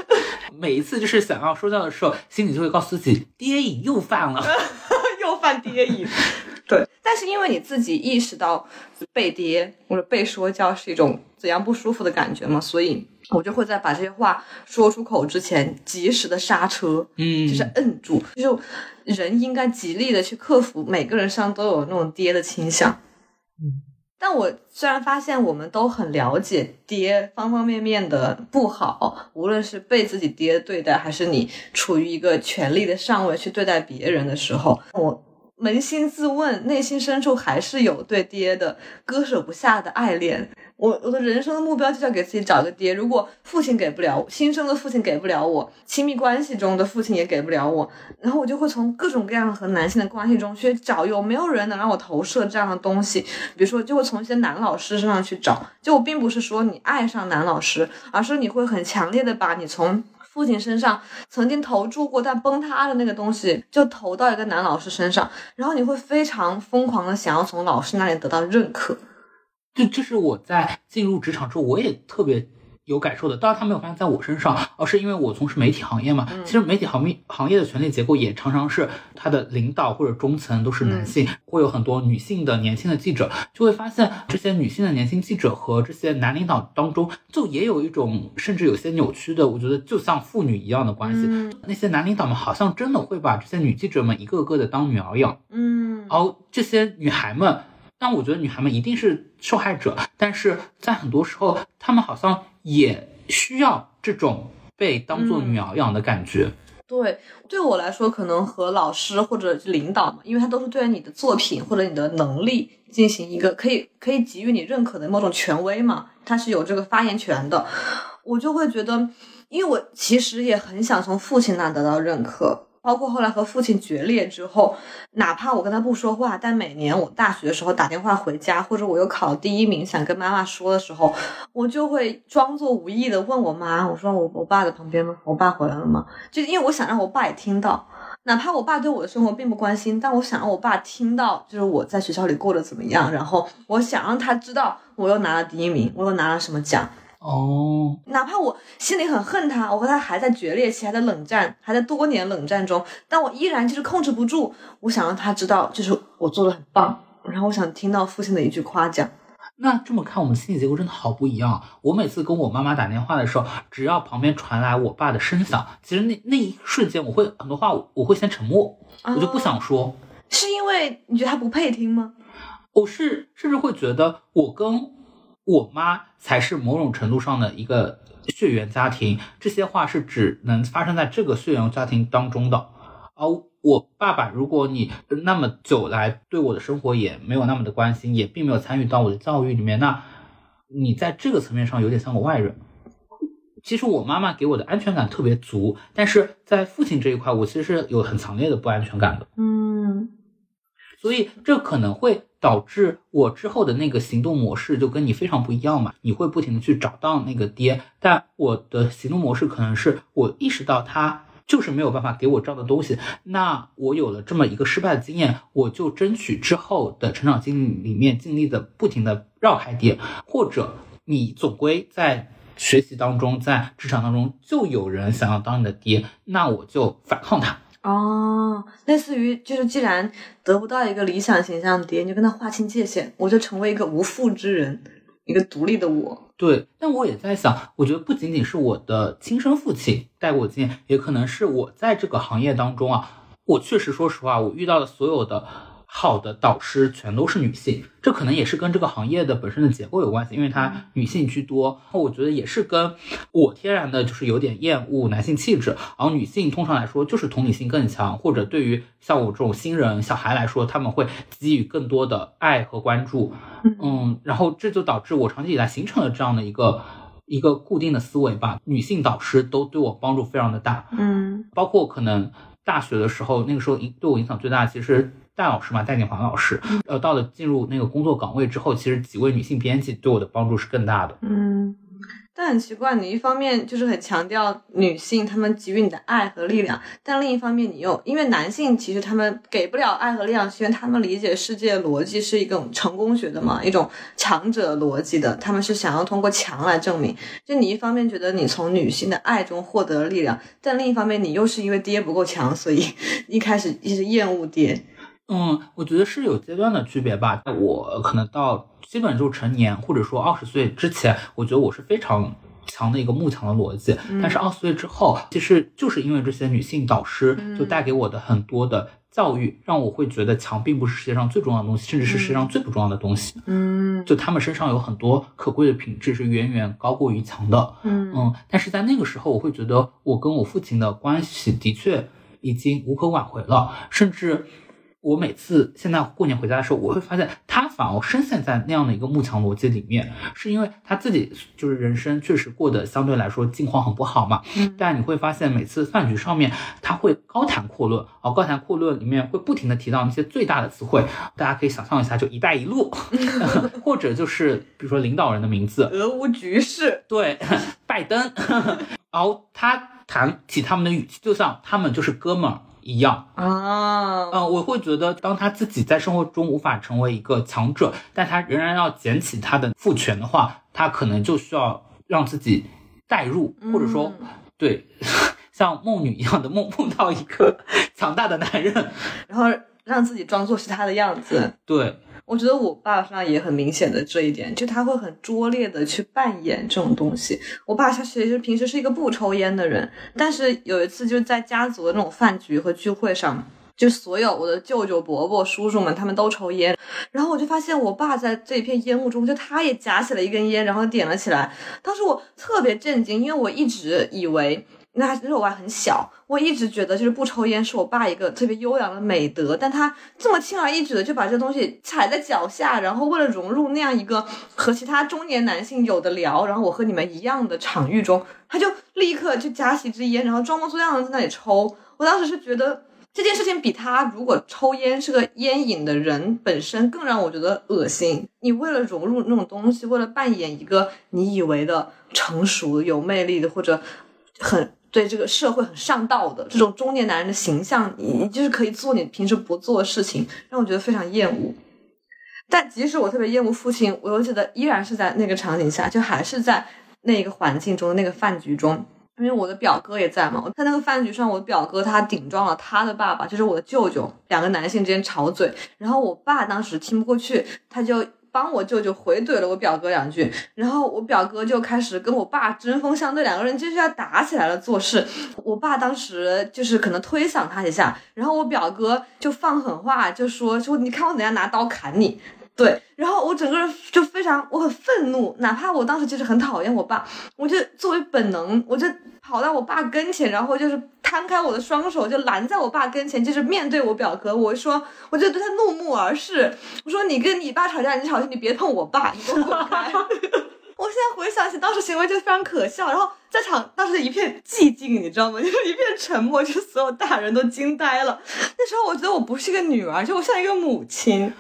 每一次就是想要说教的时候，心里就会告诉自己，爹瘾又犯了，又犯爹瘾。对，但是因为你自己意识到被爹或者被说教是一种怎样不舒服的感觉嘛，所以我就会在把这些话说出口之前及时的刹车，嗯，就是摁住，就。人应该极力的去克服，每个人身上都有那种爹的倾向。嗯，但我虽然发现我们都很了解爹方方面面的不好，无论是被自己爹对待，还是你处于一个权力的上位去对待别人的时候，我扪心自问，内心深处还是有对爹的割舍不下的爱恋。我我的人生的目标就是要给自己找个爹。如果父亲给不了，新生的父亲给不了我，亲密关系中的父亲也给不了我，然后我就会从各种各样和男性的关系中去找有没有人能让我投射这样的东西。比如说，就会从一些男老师身上去找。就我并不是说你爱上男老师，而是你会很强烈的把你从父亲身上曾经投注过但崩塌的那个东西，就投到一个男老师身上，然后你会非常疯狂的想要从老师那里得到认可。这这是我在进入职场之后，我也特别有感受的。当然，他没有发生在我身上，而是因为我从事媒体行业嘛。其实媒体行业行业的权力结构也常常是他的领导或者中层都是男性，会有很多女性的年轻的记者，就会发现这些女性的年轻记者和这些男领导当中，就也有一种甚至有些扭曲的，我觉得就像父女一样的关系。那些男领导们好像真的会把这些女记者们一个个的当女儿养，嗯，而这些女孩们。但我觉得女孩们一定是受害者，但是在很多时候，她们好像也需要这种被当做女儿养的感觉。对，对我来说，可能和老师或者领导嘛，因为他都是对你的作品或者你的能力进行一个可以可以给予你认可的某种权威嘛，他是有这个发言权的。我就会觉得，因为我其实也很想从父亲那得到认可。包括后来和父亲决裂之后，哪怕我跟他不说话，但每年我大学的时候打电话回家，或者我又考第一名想跟妈妈说的时候，我就会装作无意的问我妈：“我说我我爸在旁边吗？我爸回来了吗？”就因为我想让我爸也听到，哪怕我爸对我的生活并不关心，但我想让我爸听到，就是我在学校里过得怎么样，然后我想让他知道我又拿了第一名，我又拿了什么奖。哦，哪怕我心里很恨他，我和他还在决裂期，还在冷战，还在多年冷战中，但我依然就是控制不住，我想让他知道，就是我做的很棒，然后我想听到父亲的一句夸奖。那这么看，我们心理结构真的好不一样。我每次跟我妈妈打电话的时候，只要旁边传来我爸的声响，其实那那一瞬间，我会很多话我会先沉默，我就不想说。是因为你觉得他不配听吗？我是甚至会觉得我跟。我妈才是某种程度上的一个血缘家庭，这些话是只能发生在这个血缘家庭当中的。而我爸爸，如果你那么久来对我的生活也没有那么的关心，也并没有参与到我的教育里面，那你在这个层面上有点像个外人。其实我妈妈给我的安全感特别足，但是在父亲这一块，我其实是有很强烈的不安全感的。嗯，所以这可能会。导致我之后的那个行动模式就跟你非常不一样嘛？你会不停的去找到那个爹，但我的行动模式可能是我意识到他就是没有办法给我这样的东西，那我有了这么一个失败的经验，我就争取之后的成长经历里面尽力的不停的绕开爹，或者你总归在学习当中，在职场当中就有人想要当你的爹，那我就反抗他。哦，类似于就是，既然得不到一个理想形象的爹，你就跟他划清界限，我就成为一个无父之人，一个独立的我。对，但我也在想，我觉得不仅仅是我的亲生父亲带给我经验，也可能是我在这个行业当中啊，我确实说实话，我遇到的所有的。好的导师全都是女性，这可能也是跟这个行业的本身的结构有关系，因为它女性居多。我觉得也是跟我天然的就是有点厌恶男性气质，而女性通常来说就是同理心更强，或者对于像我这种新人小孩来说，他们会给予更多的爱和关注。嗯，然后这就导致我长期以来形成了这样的一个一个固定的思维吧。女性导师都对我帮助非常的大。嗯，包括可能大学的时候，那个时候影对我影响最大，其实。戴老师嘛，戴锦华老师，呃，到了进入那个工作岗位之后，其实几位女性编辑对我的帮助是更大的。嗯，但很奇怪，你一方面就是很强调女性她们给予你的爱和力量，但另一方面你又因为男性其实他们给不了爱和力量，是因为他们理解世界逻辑是一种成功学的嘛，一种强者逻辑的，他们是想要通过强来证明。就你一方面觉得你从女性的爱中获得了力量，但另一方面你又是因为爹不够强，所以 一开始一直厌恶爹。嗯，我觉得是有阶段的区别吧。我可能到基本就成年，或者说二十岁之前，我觉得我是非常强的一个慕强的逻辑。但是二十岁之后，其实就是因为这些女性导师就带给我的很多的教育，让我会觉得强并不是世界上最重要的东西，甚至是世界上最不重要的东西。嗯，就他们身上有很多可贵的品质是远远高过于强的。嗯嗯，但是在那个时候，我会觉得我跟我父亲的关系的确已经无可挽回了，甚至。我每次现在过年回家的时候，我会发现他反而深陷在那样的一个慕强逻辑里面，是因为他自己就是人生确实过得相对来说境况很不好嘛。嗯。但你会发现每次饭局上面，他会高谈阔论，哦，高谈阔论里面会不停的提到那些最大的词汇，大家可以想象一下，就“一带一路”，或者就是比如说领导人的名字，俄乌局势，对，拜登，然后他谈起他们的语气，就像他们就是哥们儿。一样。啊，嗯，我会觉得，当他自己在生活中无法成为一个强者，但他仍然要捡起他的父权的话，他可能就需要让自己代入，或者说，对，像梦女一样的梦梦到一个强大的男人，然后让自己装作是他的样子，对。我觉得我爸身上也很明显的这一点，就他会很拙劣的去扮演这种东西。我爸他其实平时是一个不抽烟的人，但是有一次就是在家族的那种饭局和聚会上，就所有我的舅舅、伯伯、叔叔们他们都抽烟，然后我就发现我爸在这一片烟雾中，就他也夹起了一根烟，然后点了起来。当时我特别震惊，因为我一直以为。那那时候我还很小，我一直觉得就是不抽烟是我爸一个特别优良的美德，但他这么轻而易举的就把这东西踩在脚下，然后为了融入那样一个和其他中年男性有的聊，然后我和你们一样的场域中，他就立刻就夹起一支烟，然后装模作样的在那里抽。我当时是觉得这件事情比他如果抽烟是个烟瘾的人本身更让我觉得恶心。你为了融入那种东西，为了扮演一个你以为的成熟、有魅力的或者很。对这个社会很上道的这种中年男人的形象，你就是可以做你平时不做的事情，让我觉得非常厌恶。但即使我特别厌恶父亲，我又觉得依然是在那个场景下，就还是在那个环境中的、那个饭局中，因为我的表哥也在嘛。在那个饭局上，我的表哥他顶撞了他的爸爸，就是我的舅舅，两个男性之间吵嘴，然后我爸当时听不过去，他就。帮我舅舅回怼了我表哥两句，然后我表哥就开始跟我爸针锋相对，两个人就是要打起来了。做事，我爸当时就是可能推搡他一下，然后我表哥就放狠话，就说说你看我等下拿刀砍你。对，然后我整个人就非常我很愤怒，哪怕我当时其实很讨厌我爸，我就作为本能，我就跑到我爸跟前，然后就是摊开我的双手，就拦在我爸跟前，就是面对我表哥，我说，我就对他怒目而视，我说你跟你爸吵架，你吵架你别碰我爸，你给我滚开。我现在回想起当时行为就非常可笑，然后在场当时一片寂静，你知道吗？就是一片沉默，就所有大人都惊呆了。那时候我觉得我不是一个女儿，就我像一个母亲。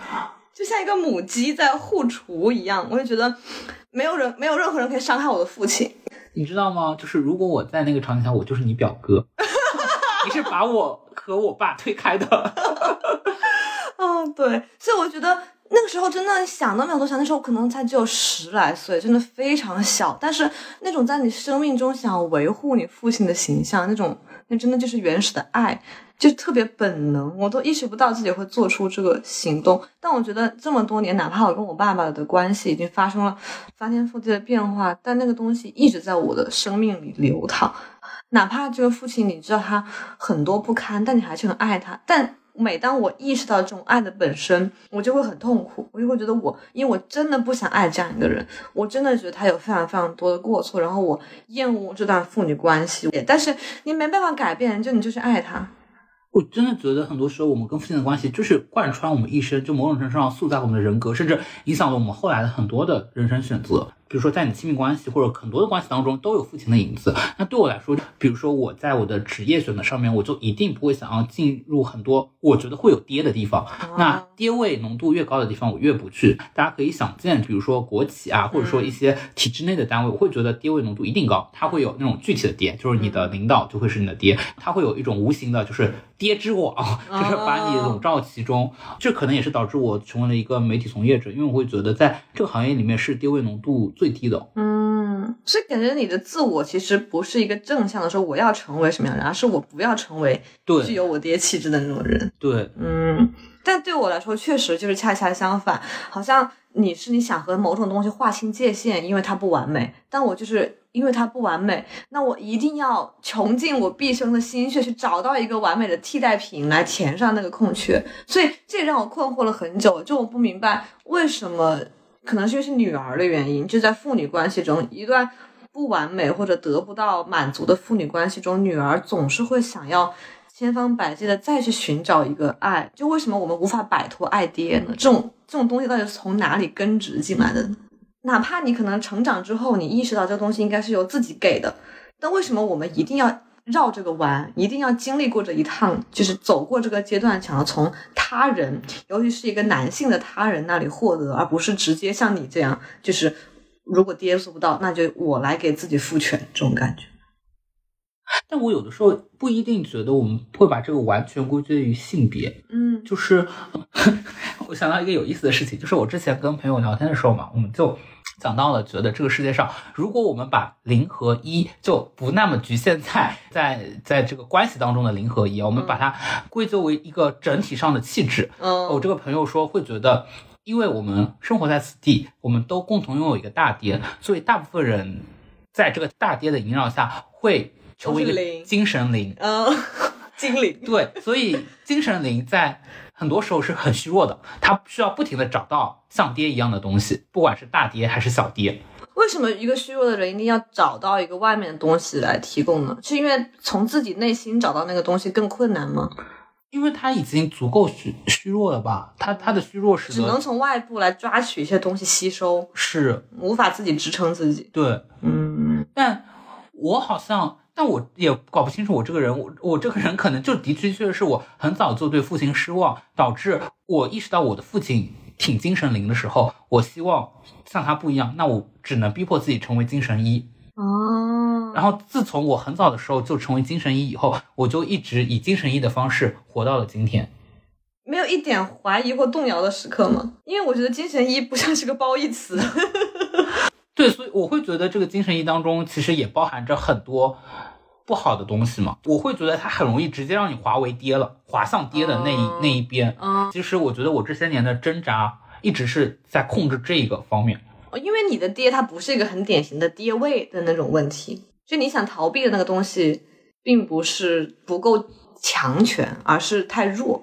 就像一个母鸡在护雏一样，我就觉得没有人，没有任何人可以伤害我的父亲。你知道吗？就是如果我在那个场景下，我就是你表哥，你是把我和我爸推开的。嗯，对，所以我觉得那个时候真的想都没有多想，那时候可能才只有十来岁，真的非常小。但是那种在你生命中想维护你父亲的形象，那种那真的就是原始的爱。就特别本能，我都意识不到自己会做出这个行动。但我觉得这么多年，哪怕我跟我爸爸的关系已经发生了翻天覆地的变化，但那个东西一直在我的生命里流淌。哪怕这个父亲，你知道他很多不堪，但你还是很爱他。但每当我意识到这种爱的本身，我就会很痛苦，我就会觉得我，因为我真的不想爱这样一个人，我真的觉得他有非常非常多的过错，然后我厌恶这段父女关系。但是你没办法改变，就你就是爱他。我真的觉得很多时候，我们跟父亲的关系就是贯穿我们一生，就某种程度上塑造我们的人格，甚至影响了我们后来的很多的人生选择。比如说，在你亲密关系或者很多的关系当中，都有父亲的影子。那对我来说，比如说我在我的职业选择上面，我就一定不会想要进入很多我觉得会有爹的地方。那爹味浓度越高的地方，我越不去。大家可以想见，比如说国企啊，或者说一些体制内的单位，我会觉得爹味浓度一定高。它会有那种具体的爹，就是你的领导就会是你的爹。他会有一种无形的，就是爹之网，就是把你笼罩其中。这可能也是导致我成为了一个媒体从业者，因为我会觉得在这个行业里面是爹味浓度。最低的，嗯，所以感觉你的自我其实不是一个正向的，说我要成为什么样的人，而是我不要成为具有我爹气质的那种人。对，嗯，但对我来说，确实就是恰恰相反，好像你是你想和某种东西划清界限，因为它不完美，但我就是因为它不完美，那我一定要穷尽我毕生的心血去找到一个完美的替代品来填上那个空缺，所以这让我困惑了很久，就我不明白为什么。可能是因为是女儿的原因，就在父女关系中，一段不完美或者得不到满足的父女关系中，女儿总是会想要千方百计的再去寻找一个爱。就为什么我们无法摆脱爱爹呢？这种这种东西到底是从哪里根植进来的？哪怕你可能成长之后，你意识到这个东西应该是由自己给的，但为什么我们一定要？绕这个弯，一定要经历过这一趟，就是走过这个阶段，想要从他人，尤其是一个男性的他人那里获得，而不是直接像你这样，就是如果爹做不到，那就我来给自己赋权这种感觉。但我有的时候不一定觉得我们会把这个完全归结于性别，嗯，就是 我想到一个有意思的事情，就是我之前跟朋友聊天的时候嘛，我们就。讲到了，觉得这个世界上，如果我们把零和一就不那么局限在在在这个关系当中的零和一，我们把它归结为一个整体上的气质。嗯，我这个朋友说会觉得，因为我们生活在此地，我们都共同拥有一个大爹，所以大部分人在这个大爹的萦绕下会成为一个精神灵。嗯，精灵。对，所以精神灵在。很多时候是很虚弱的，他需要不停的找到像爹一样的东西，不管是大爹还是小爹。为什么一个虚弱的人一定要找到一个外面的东西来提供呢？是因为从自己内心找到那个东西更困难吗？因为他已经足够虚虚弱了吧？他他的虚弱是只能从外部来抓取一些东西吸收，是无法自己支撑自己。对，嗯，但我好像，但我也搞不清楚我这个人，我我这个人可能就的确确是我很早就对父亲失望，导致我意识到我的父亲挺精神灵的时候，我希望像他不一样，那我只能逼迫自己成为精神医。哦，然后自从我很早的时候就成为精神医以后，我就一直以精神医的方式活到了今天。没有一点怀疑或动摇的时刻吗？因为我觉得精神医不像是个褒义词。对，所以我会觉得这个精神医当中其实也包含着很多不好的东西嘛。我会觉得它很容易直接让你华为跌了，滑向跌的那一、哦那一边。嗯，其实我觉得我这些年的挣扎一直是在控制这个方面。因为你的跌，它不是一个很典型的跌位的那种问题，就你想逃避的那个东西，并不是不够强权，而是太弱。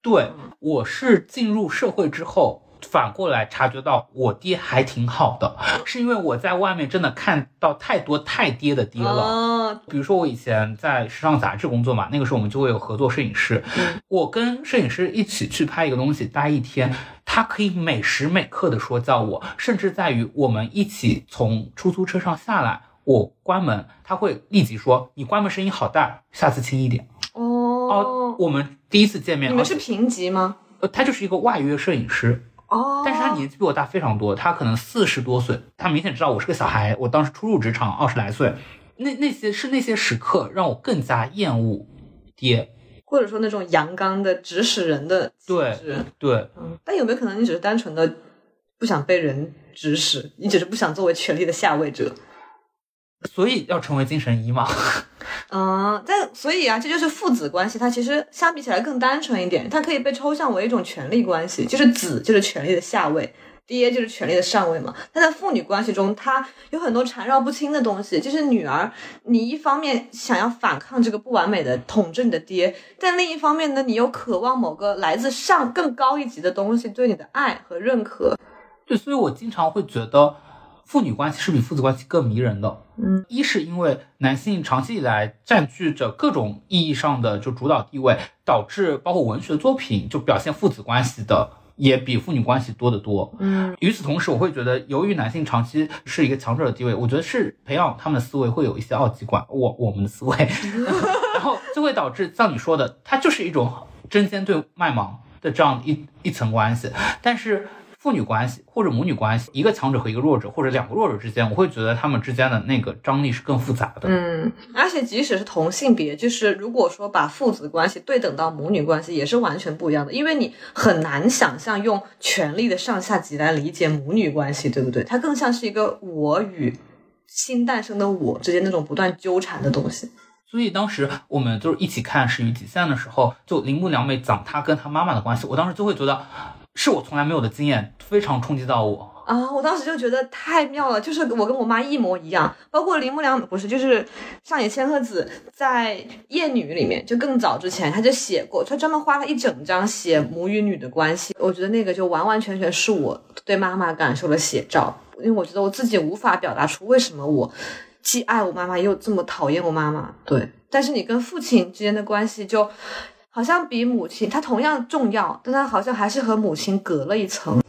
对，我是进入社会之后。反过来察觉到我爹还挺好的，是因为我在外面真的看到太多太爹的爹了。哦，比如说我以前在时尚杂志工作嘛，那个时候我们就会有合作摄影师，嗯我跟摄影师一起去拍一个东西，待一天，他可以每时每刻的说叫我，甚至在于我们一起从出租车上下来，我关门，他会立即说你关门声音好大，下次轻一点。哦哦，，我们第一次见面，你们是平级吗？呃，他就是一个外约摄影师，哦，但是他年纪比我大非常多，他可能四十多岁，他明显知道我是个小孩，我当时初入职场，二十来岁，那那些是那些时刻让我更加厌恶爹。或者说那种阳刚的指使人的对。对，嗯，但有没有可能你只是单纯的不想被人指使，你只是不想作为权力的下位者？所以要成为精神医嘛。嗯，但所以啊，这就是父子关系，它其实相比起来更单纯一点，它可以被抽象为一种权力关系，就是子就是权力的下位。爹就是权力的上位嘛，但在父女关系中，他有很多缠绕不清的东西。就是女儿，你一方面想要反抗这个不完美的统治你的爹，但另一方面呢，你又渴望某个来自上更高一级的东西对你的爱和认可。对，所以我经常会觉得父女关系是比父子关系更迷人的。嗯，一是因为男性长期以来占据着各种意义上的就主导地位，导致包括文学作品就表现父子关系的也比父女关系多得多。嗯，与此同时，我会觉得，由于男性长期是一个强者的地位，我觉得是培养他们的思维会有一些傲极管，我我们的思维，然后就会导致像你说的，它就是一种针尖对麦芒的这样一一层关系。但是父女关系或者母女关系，一个强者和一个弱者，或者两个弱者之间，我会觉得他们之间的那个张力是更复杂的。嗯，而且即使是同性别，就是如果说把父子关系对等到母女关系，也是完全不一样的，因为你很难想象用权力的上下级来理解母女关系，对不对？它更像是一个我与新诞生的我之间那种不断纠缠的东西。所以当时我们就是一起看《始于极限》的时候，就铃木良美讲她跟她妈妈的关系，我当时就会觉得是我从来没有的经验，非常冲击到我。啊，我当时就觉得太妙了，就是我跟我妈一模一样，包括铃木良不是，就是上野千鹤子在《夜女》里面，就更早之前他就写过，他专门花了一整章写母与女的关系，我觉得那个就完完全全是我对妈妈感受的写照，因为我觉得我自己无法表达出为什么我既爱我妈妈又这么讨厌我妈妈，对，但是你跟父亲之间的关系就好像比母亲，它同样重要，但它好像还是和母亲隔了一层。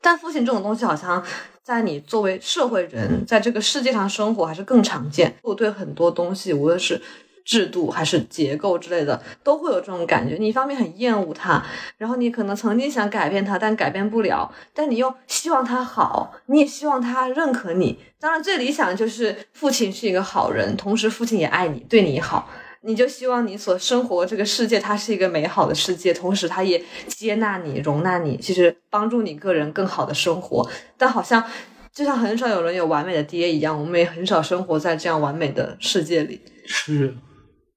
但父亲这种东西，好像在你作为社会人，在这个世界上生活还是更常见。我对很多东西，无论是制度还是结构之类的，都会有这种感觉。你一方面很厌恶他，然后你可能曾经想改变他，但改变不了，但你又希望他好，你也希望他认可你。当然，最理想的就是父亲是一个好人，同时父亲也爱你，对你好。你就希望你所生活这个世界，它是一个美好的世界，同时它也接纳你、容纳你，其实帮助你个人更好的生活。但好像就像很少有人有完美的爹一样，我们也很少生活在这样完美的世界里。是，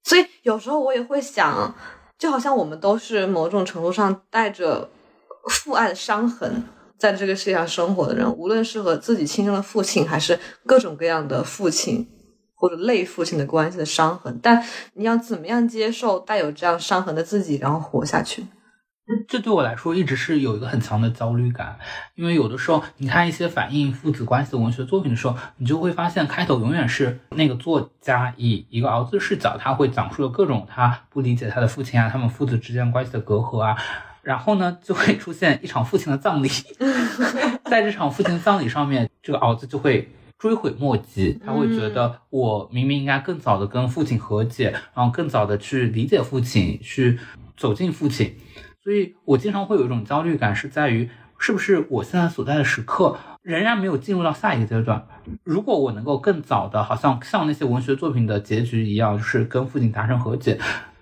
所以有时候我也会想，就好像我们都是某种程度上带着父爱的伤痕，在这个世界上生活的人，无论是和自己亲生的父亲，还是各种各样的父亲。或者类父亲的关系的伤痕，但你要怎么样接受带有这样伤痕的自己，然后活下去？这对我来说一直是有一个很强的焦虑感，因为有的时候你看一些反映父子关系的文学作品的时候，你就会发现开头永远是那个作家以一个儿子视角，他会讲述了各种他不理解他的父亲啊，他们父子之间关系的隔阂啊，然后呢就会出现一场父亲的葬礼，在这场父亲葬礼上面，这个儿子就会。追悔莫及，他会觉得我明明应该更早的跟父亲和解，然后更早的去理解父亲，去走进父亲。所以我经常会有一种焦虑感，是在于是不是我现在所在的时刻仍然没有进入到下一个阶段。如果我能够更早的，好像像那些文学作品的结局一样，就是跟父亲达成和解，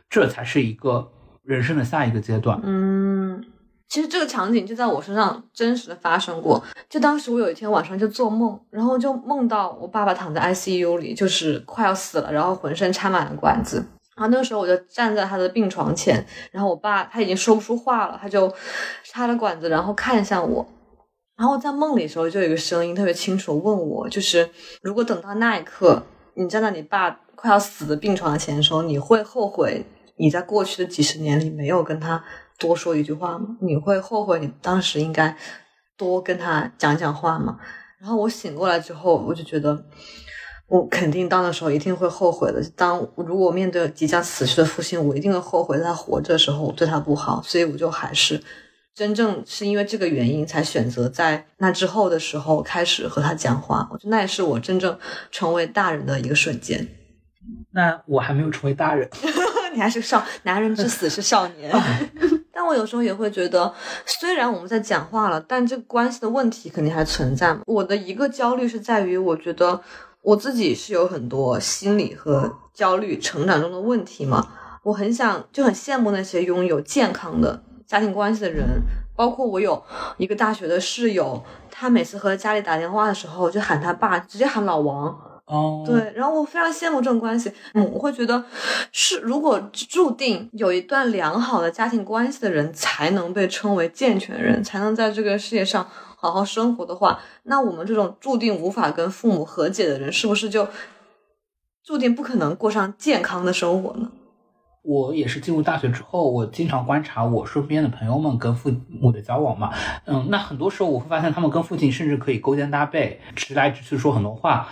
这才是一个人生的下一个阶段。嗯。其实这个场景就在我身上真实的发生过。就当时我有一天晚上就做梦，然后就梦到我爸爸躺在 ICU 里，就是快要死了，然后浑身插满了管子。然后那个时候我就站在他的病床前，然后我爸他已经说不出话了，他就插了管子，然后看向我。然后在梦里的时候，就有一个声音特别清楚问我，就是如果等到那一刻，你站在你爸快要死的病床前的时候，你会后悔你在过去的几十年里没有跟他。多说一句话吗？你会后悔你当时应该多跟他讲讲话吗？然后我醒过来之后，我就觉得我肯定到的时候一定会后悔的。当如果面对即将死去的父亲，我一定会后悔在活着的时候我对他不好。所以我就还是真正是因为这个原因才选择在那之后的时候开始和他讲话。我觉得那也是我真正成为大人的一个瞬间。那我还没有成为大人，你还是少男人之死是少年。但我有时候也会觉得，虽然我们在讲话了，但这个关系的问题肯定还存在嘛。我的一个焦虑是在于，我觉得我自己是有很多心理和焦虑成长中的问题嘛。我很想，就很羡慕那些拥有健康的家庭关系的人，包括我有一个大学的室友，他每次和家里打电话的时候，就喊他爸，直接喊老王。哦，对，然后我非常羡慕这种关系，嗯，我会觉得是如果注定有一段良好的家庭关系的人才能被称为健全人，才能在这个世界上好好生活的话，那我们这种注定无法跟父母和解的人，是不是就注定不可能过上健康的生活呢？我也是进入大学之后，我经常观察我身边的朋友们跟父母的交往嘛，嗯，那很多时候我会发现他们跟父亲甚至可以勾肩搭背，直来直去说很多话。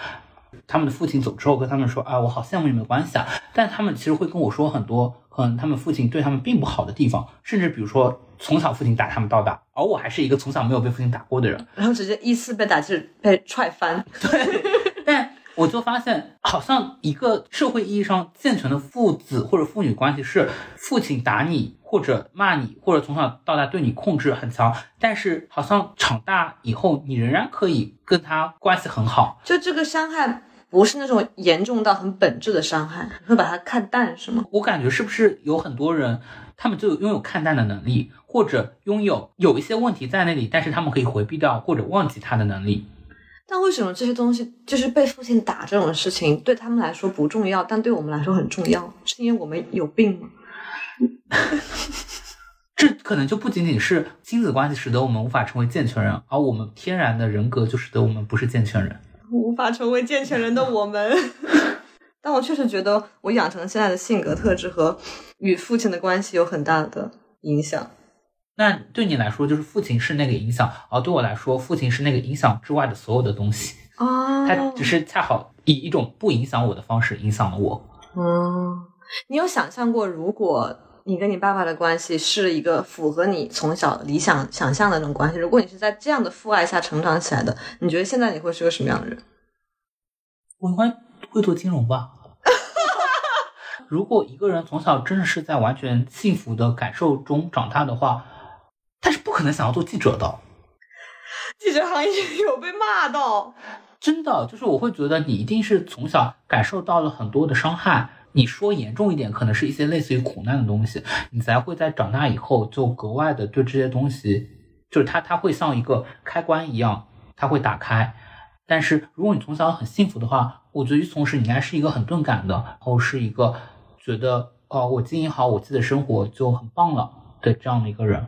他们的父亲走之后，跟他们说啊，我好羡慕你们的关系啊。但他们其实会跟我说很多，可能他们父亲对他们并不好的地方，甚至比如说从小父亲打他们到大，而我还是一个从小没有被父亲打过的人，然后直接一次被打就是被踹翻。对，但我就发现，好像一个社会意义上健全的父子或者父女关系是父亲打你或者骂你，或者从小到大对你控制很强，但是好像长大以后你仍然可以跟他关系很好，就这个伤害。不是那种严重到很本质的伤害，会把它看淡是吗？我感觉是不是有很多人，他们就拥有看淡的能力，或者拥有有一些问题在那里，但是他们可以回避掉或者忘记他的能力。但为什么这些东西就是被父亲打这种事情对他们来说不重要，但对我们来说很重要？是因为我们有病吗？这可能就不仅仅是亲子关系使得我们无法成为健全人，而我们天然的人格就使得我们不是健全人。无法成为健全人的我们，但我确实觉得我养成现在的性格特质和与父亲的关系有很大的影响。那对你来说，就是父亲是那个影响，而对我来说，父亲是那个影响之外的所有的东西。哦，他只是恰好以一种不影响我的方式影响了我。嗯，你有想象过如果？你跟你爸爸的关系是一个符合你从小理想想象的那种关系。如果你是在这样的父爱下成长起来的，你觉得现在你会是个什么样的人？我应该会做金融吧。如果一个人从小真的是在完全幸福的感受中长大的话，他是不可能想要做记者的。记者行业有被骂到，真的就是我会觉得你一定是从小感受到了很多的伤害。你说严重一点，可能是一些类似于苦难的东西，你才会在长大以后就格外的对这些东西，就是它，它会像一个开关一样，它会打开。但是如果你从小很幸福的话，我觉得与此同时，你应该是一个很钝感的，然后是一个觉得哦，我经营好我自己的生活就很棒了的这样的一个人。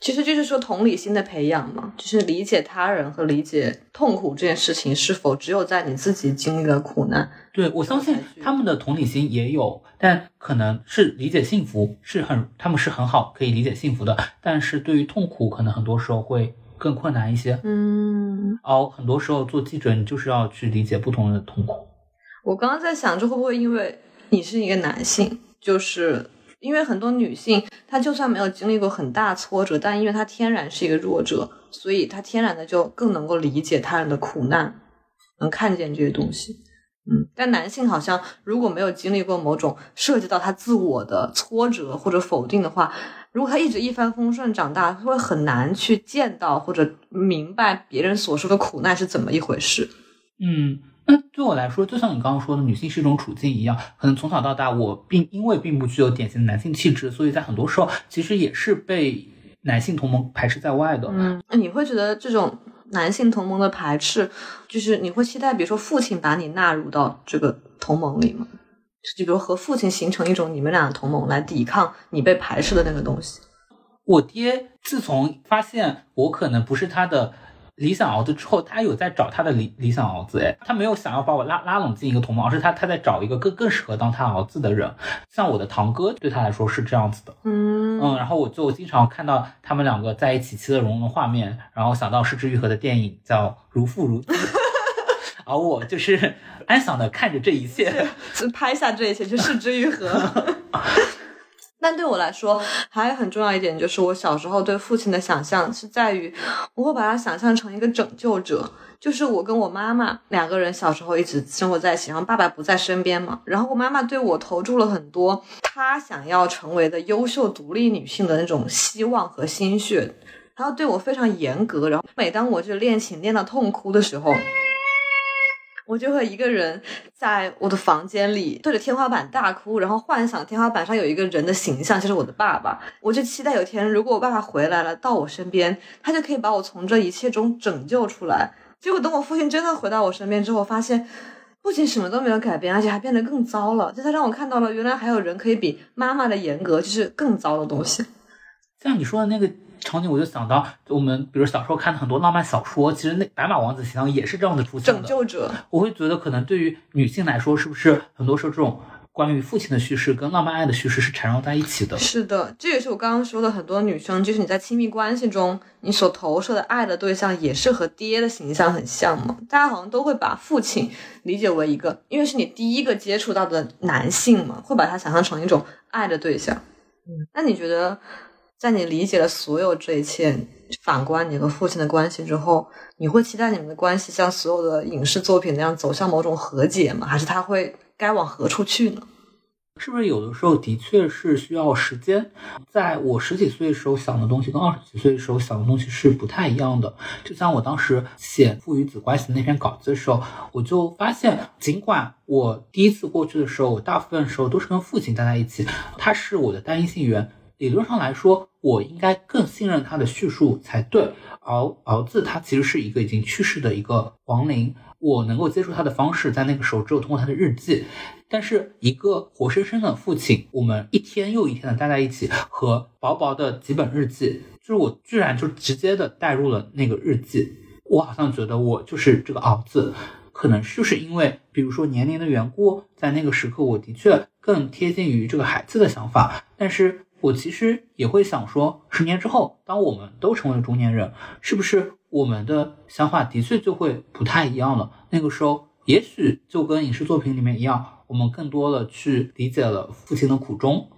其实就是说同理心的培养嘛，就是理解他人和理解痛苦这件事情是否只有在你自己经历了苦难。对我相信他们的同理心也有，但可能是理解幸福是很，他们是很好可以理解幸福的，但是对于痛苦，可能很多时候会更困难一些。嗯，哦，很多时候做记者，你就是要去理解不同人的痛苦。我刚刚在想，这会不会因为你是一个男性，就是因为很多女性，她就算没有经历过很大挫折，但因为她天然是一个弱者，所以她天然的就更能够理解他人的苦难，能看见这些东西。嗯，但男性好像如果没有经历过某种涉及到他自我的挫折或者否定的话，如果他一直一帆风顺长大，会很难去见到或者明白别人所说的苦难是怎么一回事。嗯，那对我来说，就像你刚刚说的，女性是一种处境一样，可能从小到大，我并因为并不具有典型的男性气质，所以在很多时候其实也是被男性同盟排斥在外的。嗯，那你会觉得这种男性同盟的排斥，就是你会期待，比如说父亲把你纳入到这个同盟里吗？就比如和父亲形成一种你们俩的同盟，来抵抗你被排斥的那个东西。我爹自从发现我可能不是他的理想儿子之后，他有在找他的理理想儿子，哎，他没有想要把我拉拉拢进一个同盟，而是他他在找一个更更适合当他儿子的人。像我的堂哥对他来说是这样子的，嗯嗯，然后我就经常看到他们两个在一起其乐融融的画面，然后想到失之愈合的电影叫《如父如子》，而我就是安详的看着这一切。就拍下这一切，就视之愈合。但对我来说，还有很重要一点，就是我小时候对父亲的想象是在于，我会把他想象成一个拯救者。就是我跟我妈妈两个人小时候一直生活在一起，然后爸爸不在身边嘛，然后我妈妈对我投注了很多她想要成为的优秀独立女性的那种希望和心血，然后对我非常严格。然后每当我就练琴练到痛哭的时候，我就会一个人在我的房间里对着天花板大哭，然后幻想天花板上有一个人的形象，就是我的爸爸。我就期待有天，如果我爸爸回来了，到我身边，他就可以把我从这一切中拯救出来。结果等我父亲真的回到我身边之后，发现不仅什么都没有改变，而且还变得更糟了。就他让我看到了，原来还有人可以比妈妈的严格，就是更糟的东西。像你说的那个场景，我就想到我们比如小时候看的很多浪漫小说，其实那白马王子形象也是这样的出现拯。救者，我会觉得，可能对于女性来说，是不是很多时候这种关于父亲的叙事跟浪漫爱的叙事是缠绕在一起的？是的，这也是我刚刚说的，很多女生就是你在亲密关系中，你所投射的爱的对象也是和爹的形象很像嘛。大家好像都会把父亲理解为一个，因为是你第一个接触到的男性嘛，会把他想象成一种爱的对象。嗯，那你觉得，在你理解了所有这一切，反观你和父亲的关系之后，你会期待你们的关系像所有的影视作品那样走向某种和解吗？还是他会该往何处去呢？是不是有的时候的确是需要时间？在我十几岁的时候想的东西，跟二十几岁的时候想的东西是不太一样的。就像我当时写父与子关系的那篇稿子的时候，我就发现，尽管我第一次过去的时候，我大部分时候都是跟父亲待在一起，他是我的单一性缘。理论上来说，我应该更信任他的叙述才对。而儿子他其实是一个已经去世的一个亡灵，我能够接触他的方式，在那个时候只有通过他的日记。但是一个活生生的父亲，我们一天又一天的待在一起，和薄薄的几本日记，就是我居然就直接的带入了那个日记。我好像觉得我就是这个儿子，可能就是因为比如说年龄的缘故，在那个时刻我的确更贴近于这个孩子的想法。但是我其实也会想说，十年之后，当我们都成为了中年人，是不是我们的想法的确就会不太一样了？那个时候，也许就跟影视作品里面一样。我们更多的去理解了父亲的苦衷，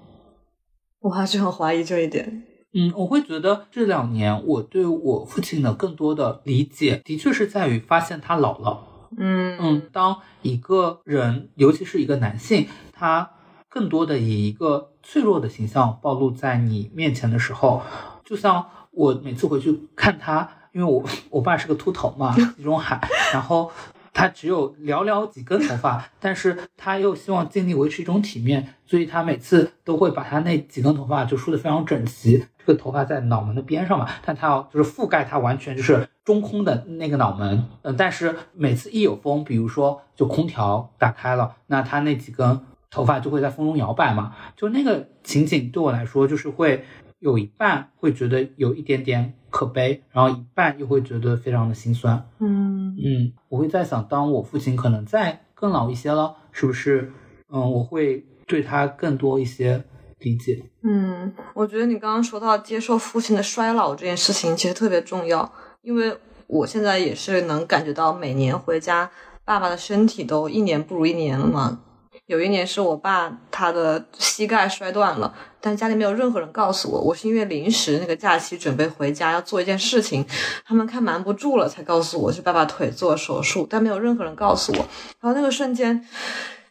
我还是很怀疑这一点。嗯，我会觉得这两年我对我父亲的更多的理解，的确是在于发现他老了。嗯嗯，当一个人，尤其是一个男性，他更多的以一个脆弱的形象暴露在你面前的时候，就像我每次回去看他，因为我我爸是个秃头嘛，地中海，然后。他只有寥寥几根头发，但是他又希望尽力维持一种体面，所以他每次都会把他那几根头发就梳得非常整齐。这个头发在脑门的边上嘛，但他要就是覆盖他完全就是中空的那个脑门。嗯，但是每次一有风，比如说就空调打开了，那他那几根头发就会在风中摇摆嘛。就那个情景对我来说，就是会有一半会觉得有一点点可悲，然后一半又会觉得非常的心酸。嗯嗯，我会在想，当我父亲可能再更老一些了，是不是？嗯，我会对他更多一些理解。嗯，我觉得你刚刚说到接受父亲的衰老这件事情，其实特别重要，因为我现在也是能感觉到，每年回家，爸爸的身体都一年不如一年了嘛。有一年是我爸他的膝盖摔断了，但家里没有任何人告诉我，我是因为临时那个假期准备回家要做一件事情，他们看瞒不住了才告诉我是爸爸腿做手术，但没有任何人告诉我。然后那个瞬间，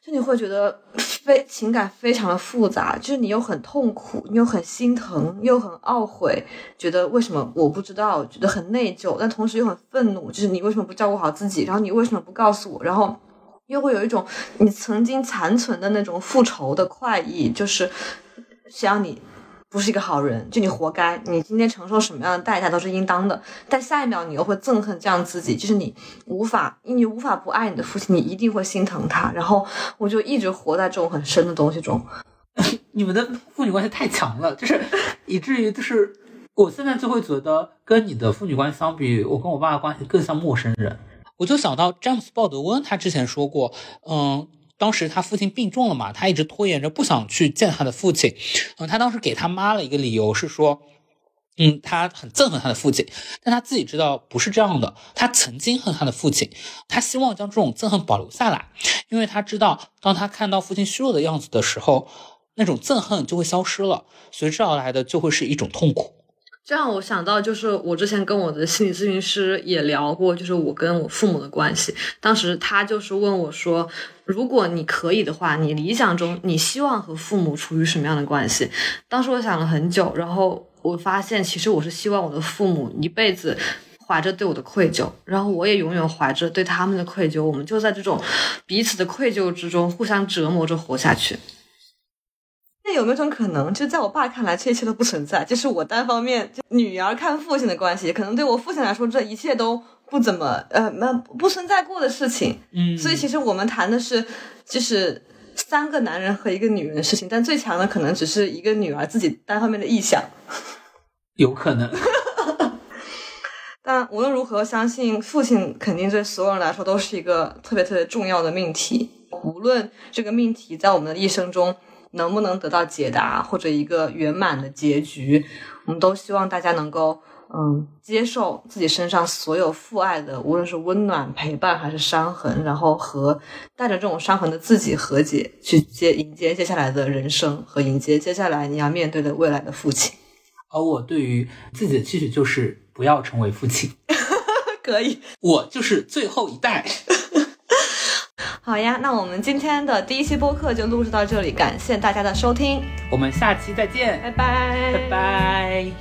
就你会觉得非情感非常的复杂，就是你又很痛苦，你又很心疼，又很懊悔，觉得为什么我不知道，觉得很内疚，但同时又很愤怒，就是你为什么不照顾好自己，然后你为什么不告诉我，然后。又会有一种你曾经残存的那种复仇的快意，就是想你不是一个好人，就你活该，你今天承受什么样的代价都是应当的。但下一秒你又会憎恨这样自己，就是你无法，你无法不爱你的父亲，你一定会心疼他。然后我就一直活在这种很深的东西中。你们的父女关系太强了，就是以至于就是我现在就会觉得跟你的父女关系相比，我跟我爸的关系更像陌生人。我就想到詹姆斯·鲍德温，他之前说过，嗯，当时他父亲病重了嘛，他一直拖延着不想去见他的父亲，嗯，他当时给他妈了一个理由是说，嗯，他很憎恨他的父亲，但他自己知道不是这样的，他曾经恨他的父亲，他希望将这种憎恨保留下来，因为他知道，当他看到父亲虚弱的样子的时候，那种憎恨就会消失了，随之而来的就会是一种痛苦。这让我想到，就是我之前跟我的心理咨询师也聊过，就是我跟我父母的关系。当时他就是问我说：“如果你可以的话，你理想中你希望和父母处于什么样的关系？”当时我想了很久，然后我发现，其实我是希望我的父母一辈子怀着对我的愧疚，然后我也永远怀着对他们的愧疚，我们就在这种彼此的愧疚之中互相折磨着活下去。那有没有种可能，就在我爸看来，这一切都不存在，就是我单方面就女儿看父亲的关系，可能对我父亲来说，这一切都不怎么呃，那不存在过的事情。嗯，所以其实我们谈的是，就是三个男人和一个女人的事情，但最强的可能只是一个女儿自己单方面的臆想。有可能。但无论如何，相信父亲肯定对所有人来说都是一个特别特别重要的命题。无论这个命题在我们的一生中。能不能得到解答或者一个圆满的结局？我们都希望大家能够嗯接受自己身上所有父爱的，无论是温暖陪伴还是伤痕，然后和带着这种伤痕的自己和解，去接迎接接下来的人生和迎接接下来你要面对的未来的父亲。而 我对于自己的期许就是不要成为父亲，可以，我就是最后一代。好呀，那我们今天的第一期播客就录制到这里，感谢大家的收听，我们下期再见，拜拜，拜拜。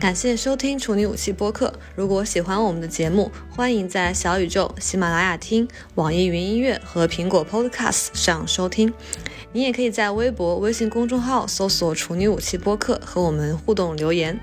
感谢收听处女武器播客。如果喜欢我们的节目，欢迎在小宇宙、喜马拉雅听、网易云音乐和苹果 Podcast 上收听。你也可以在微博、微信公众号搜索“处女武器播客”和我们互动留言。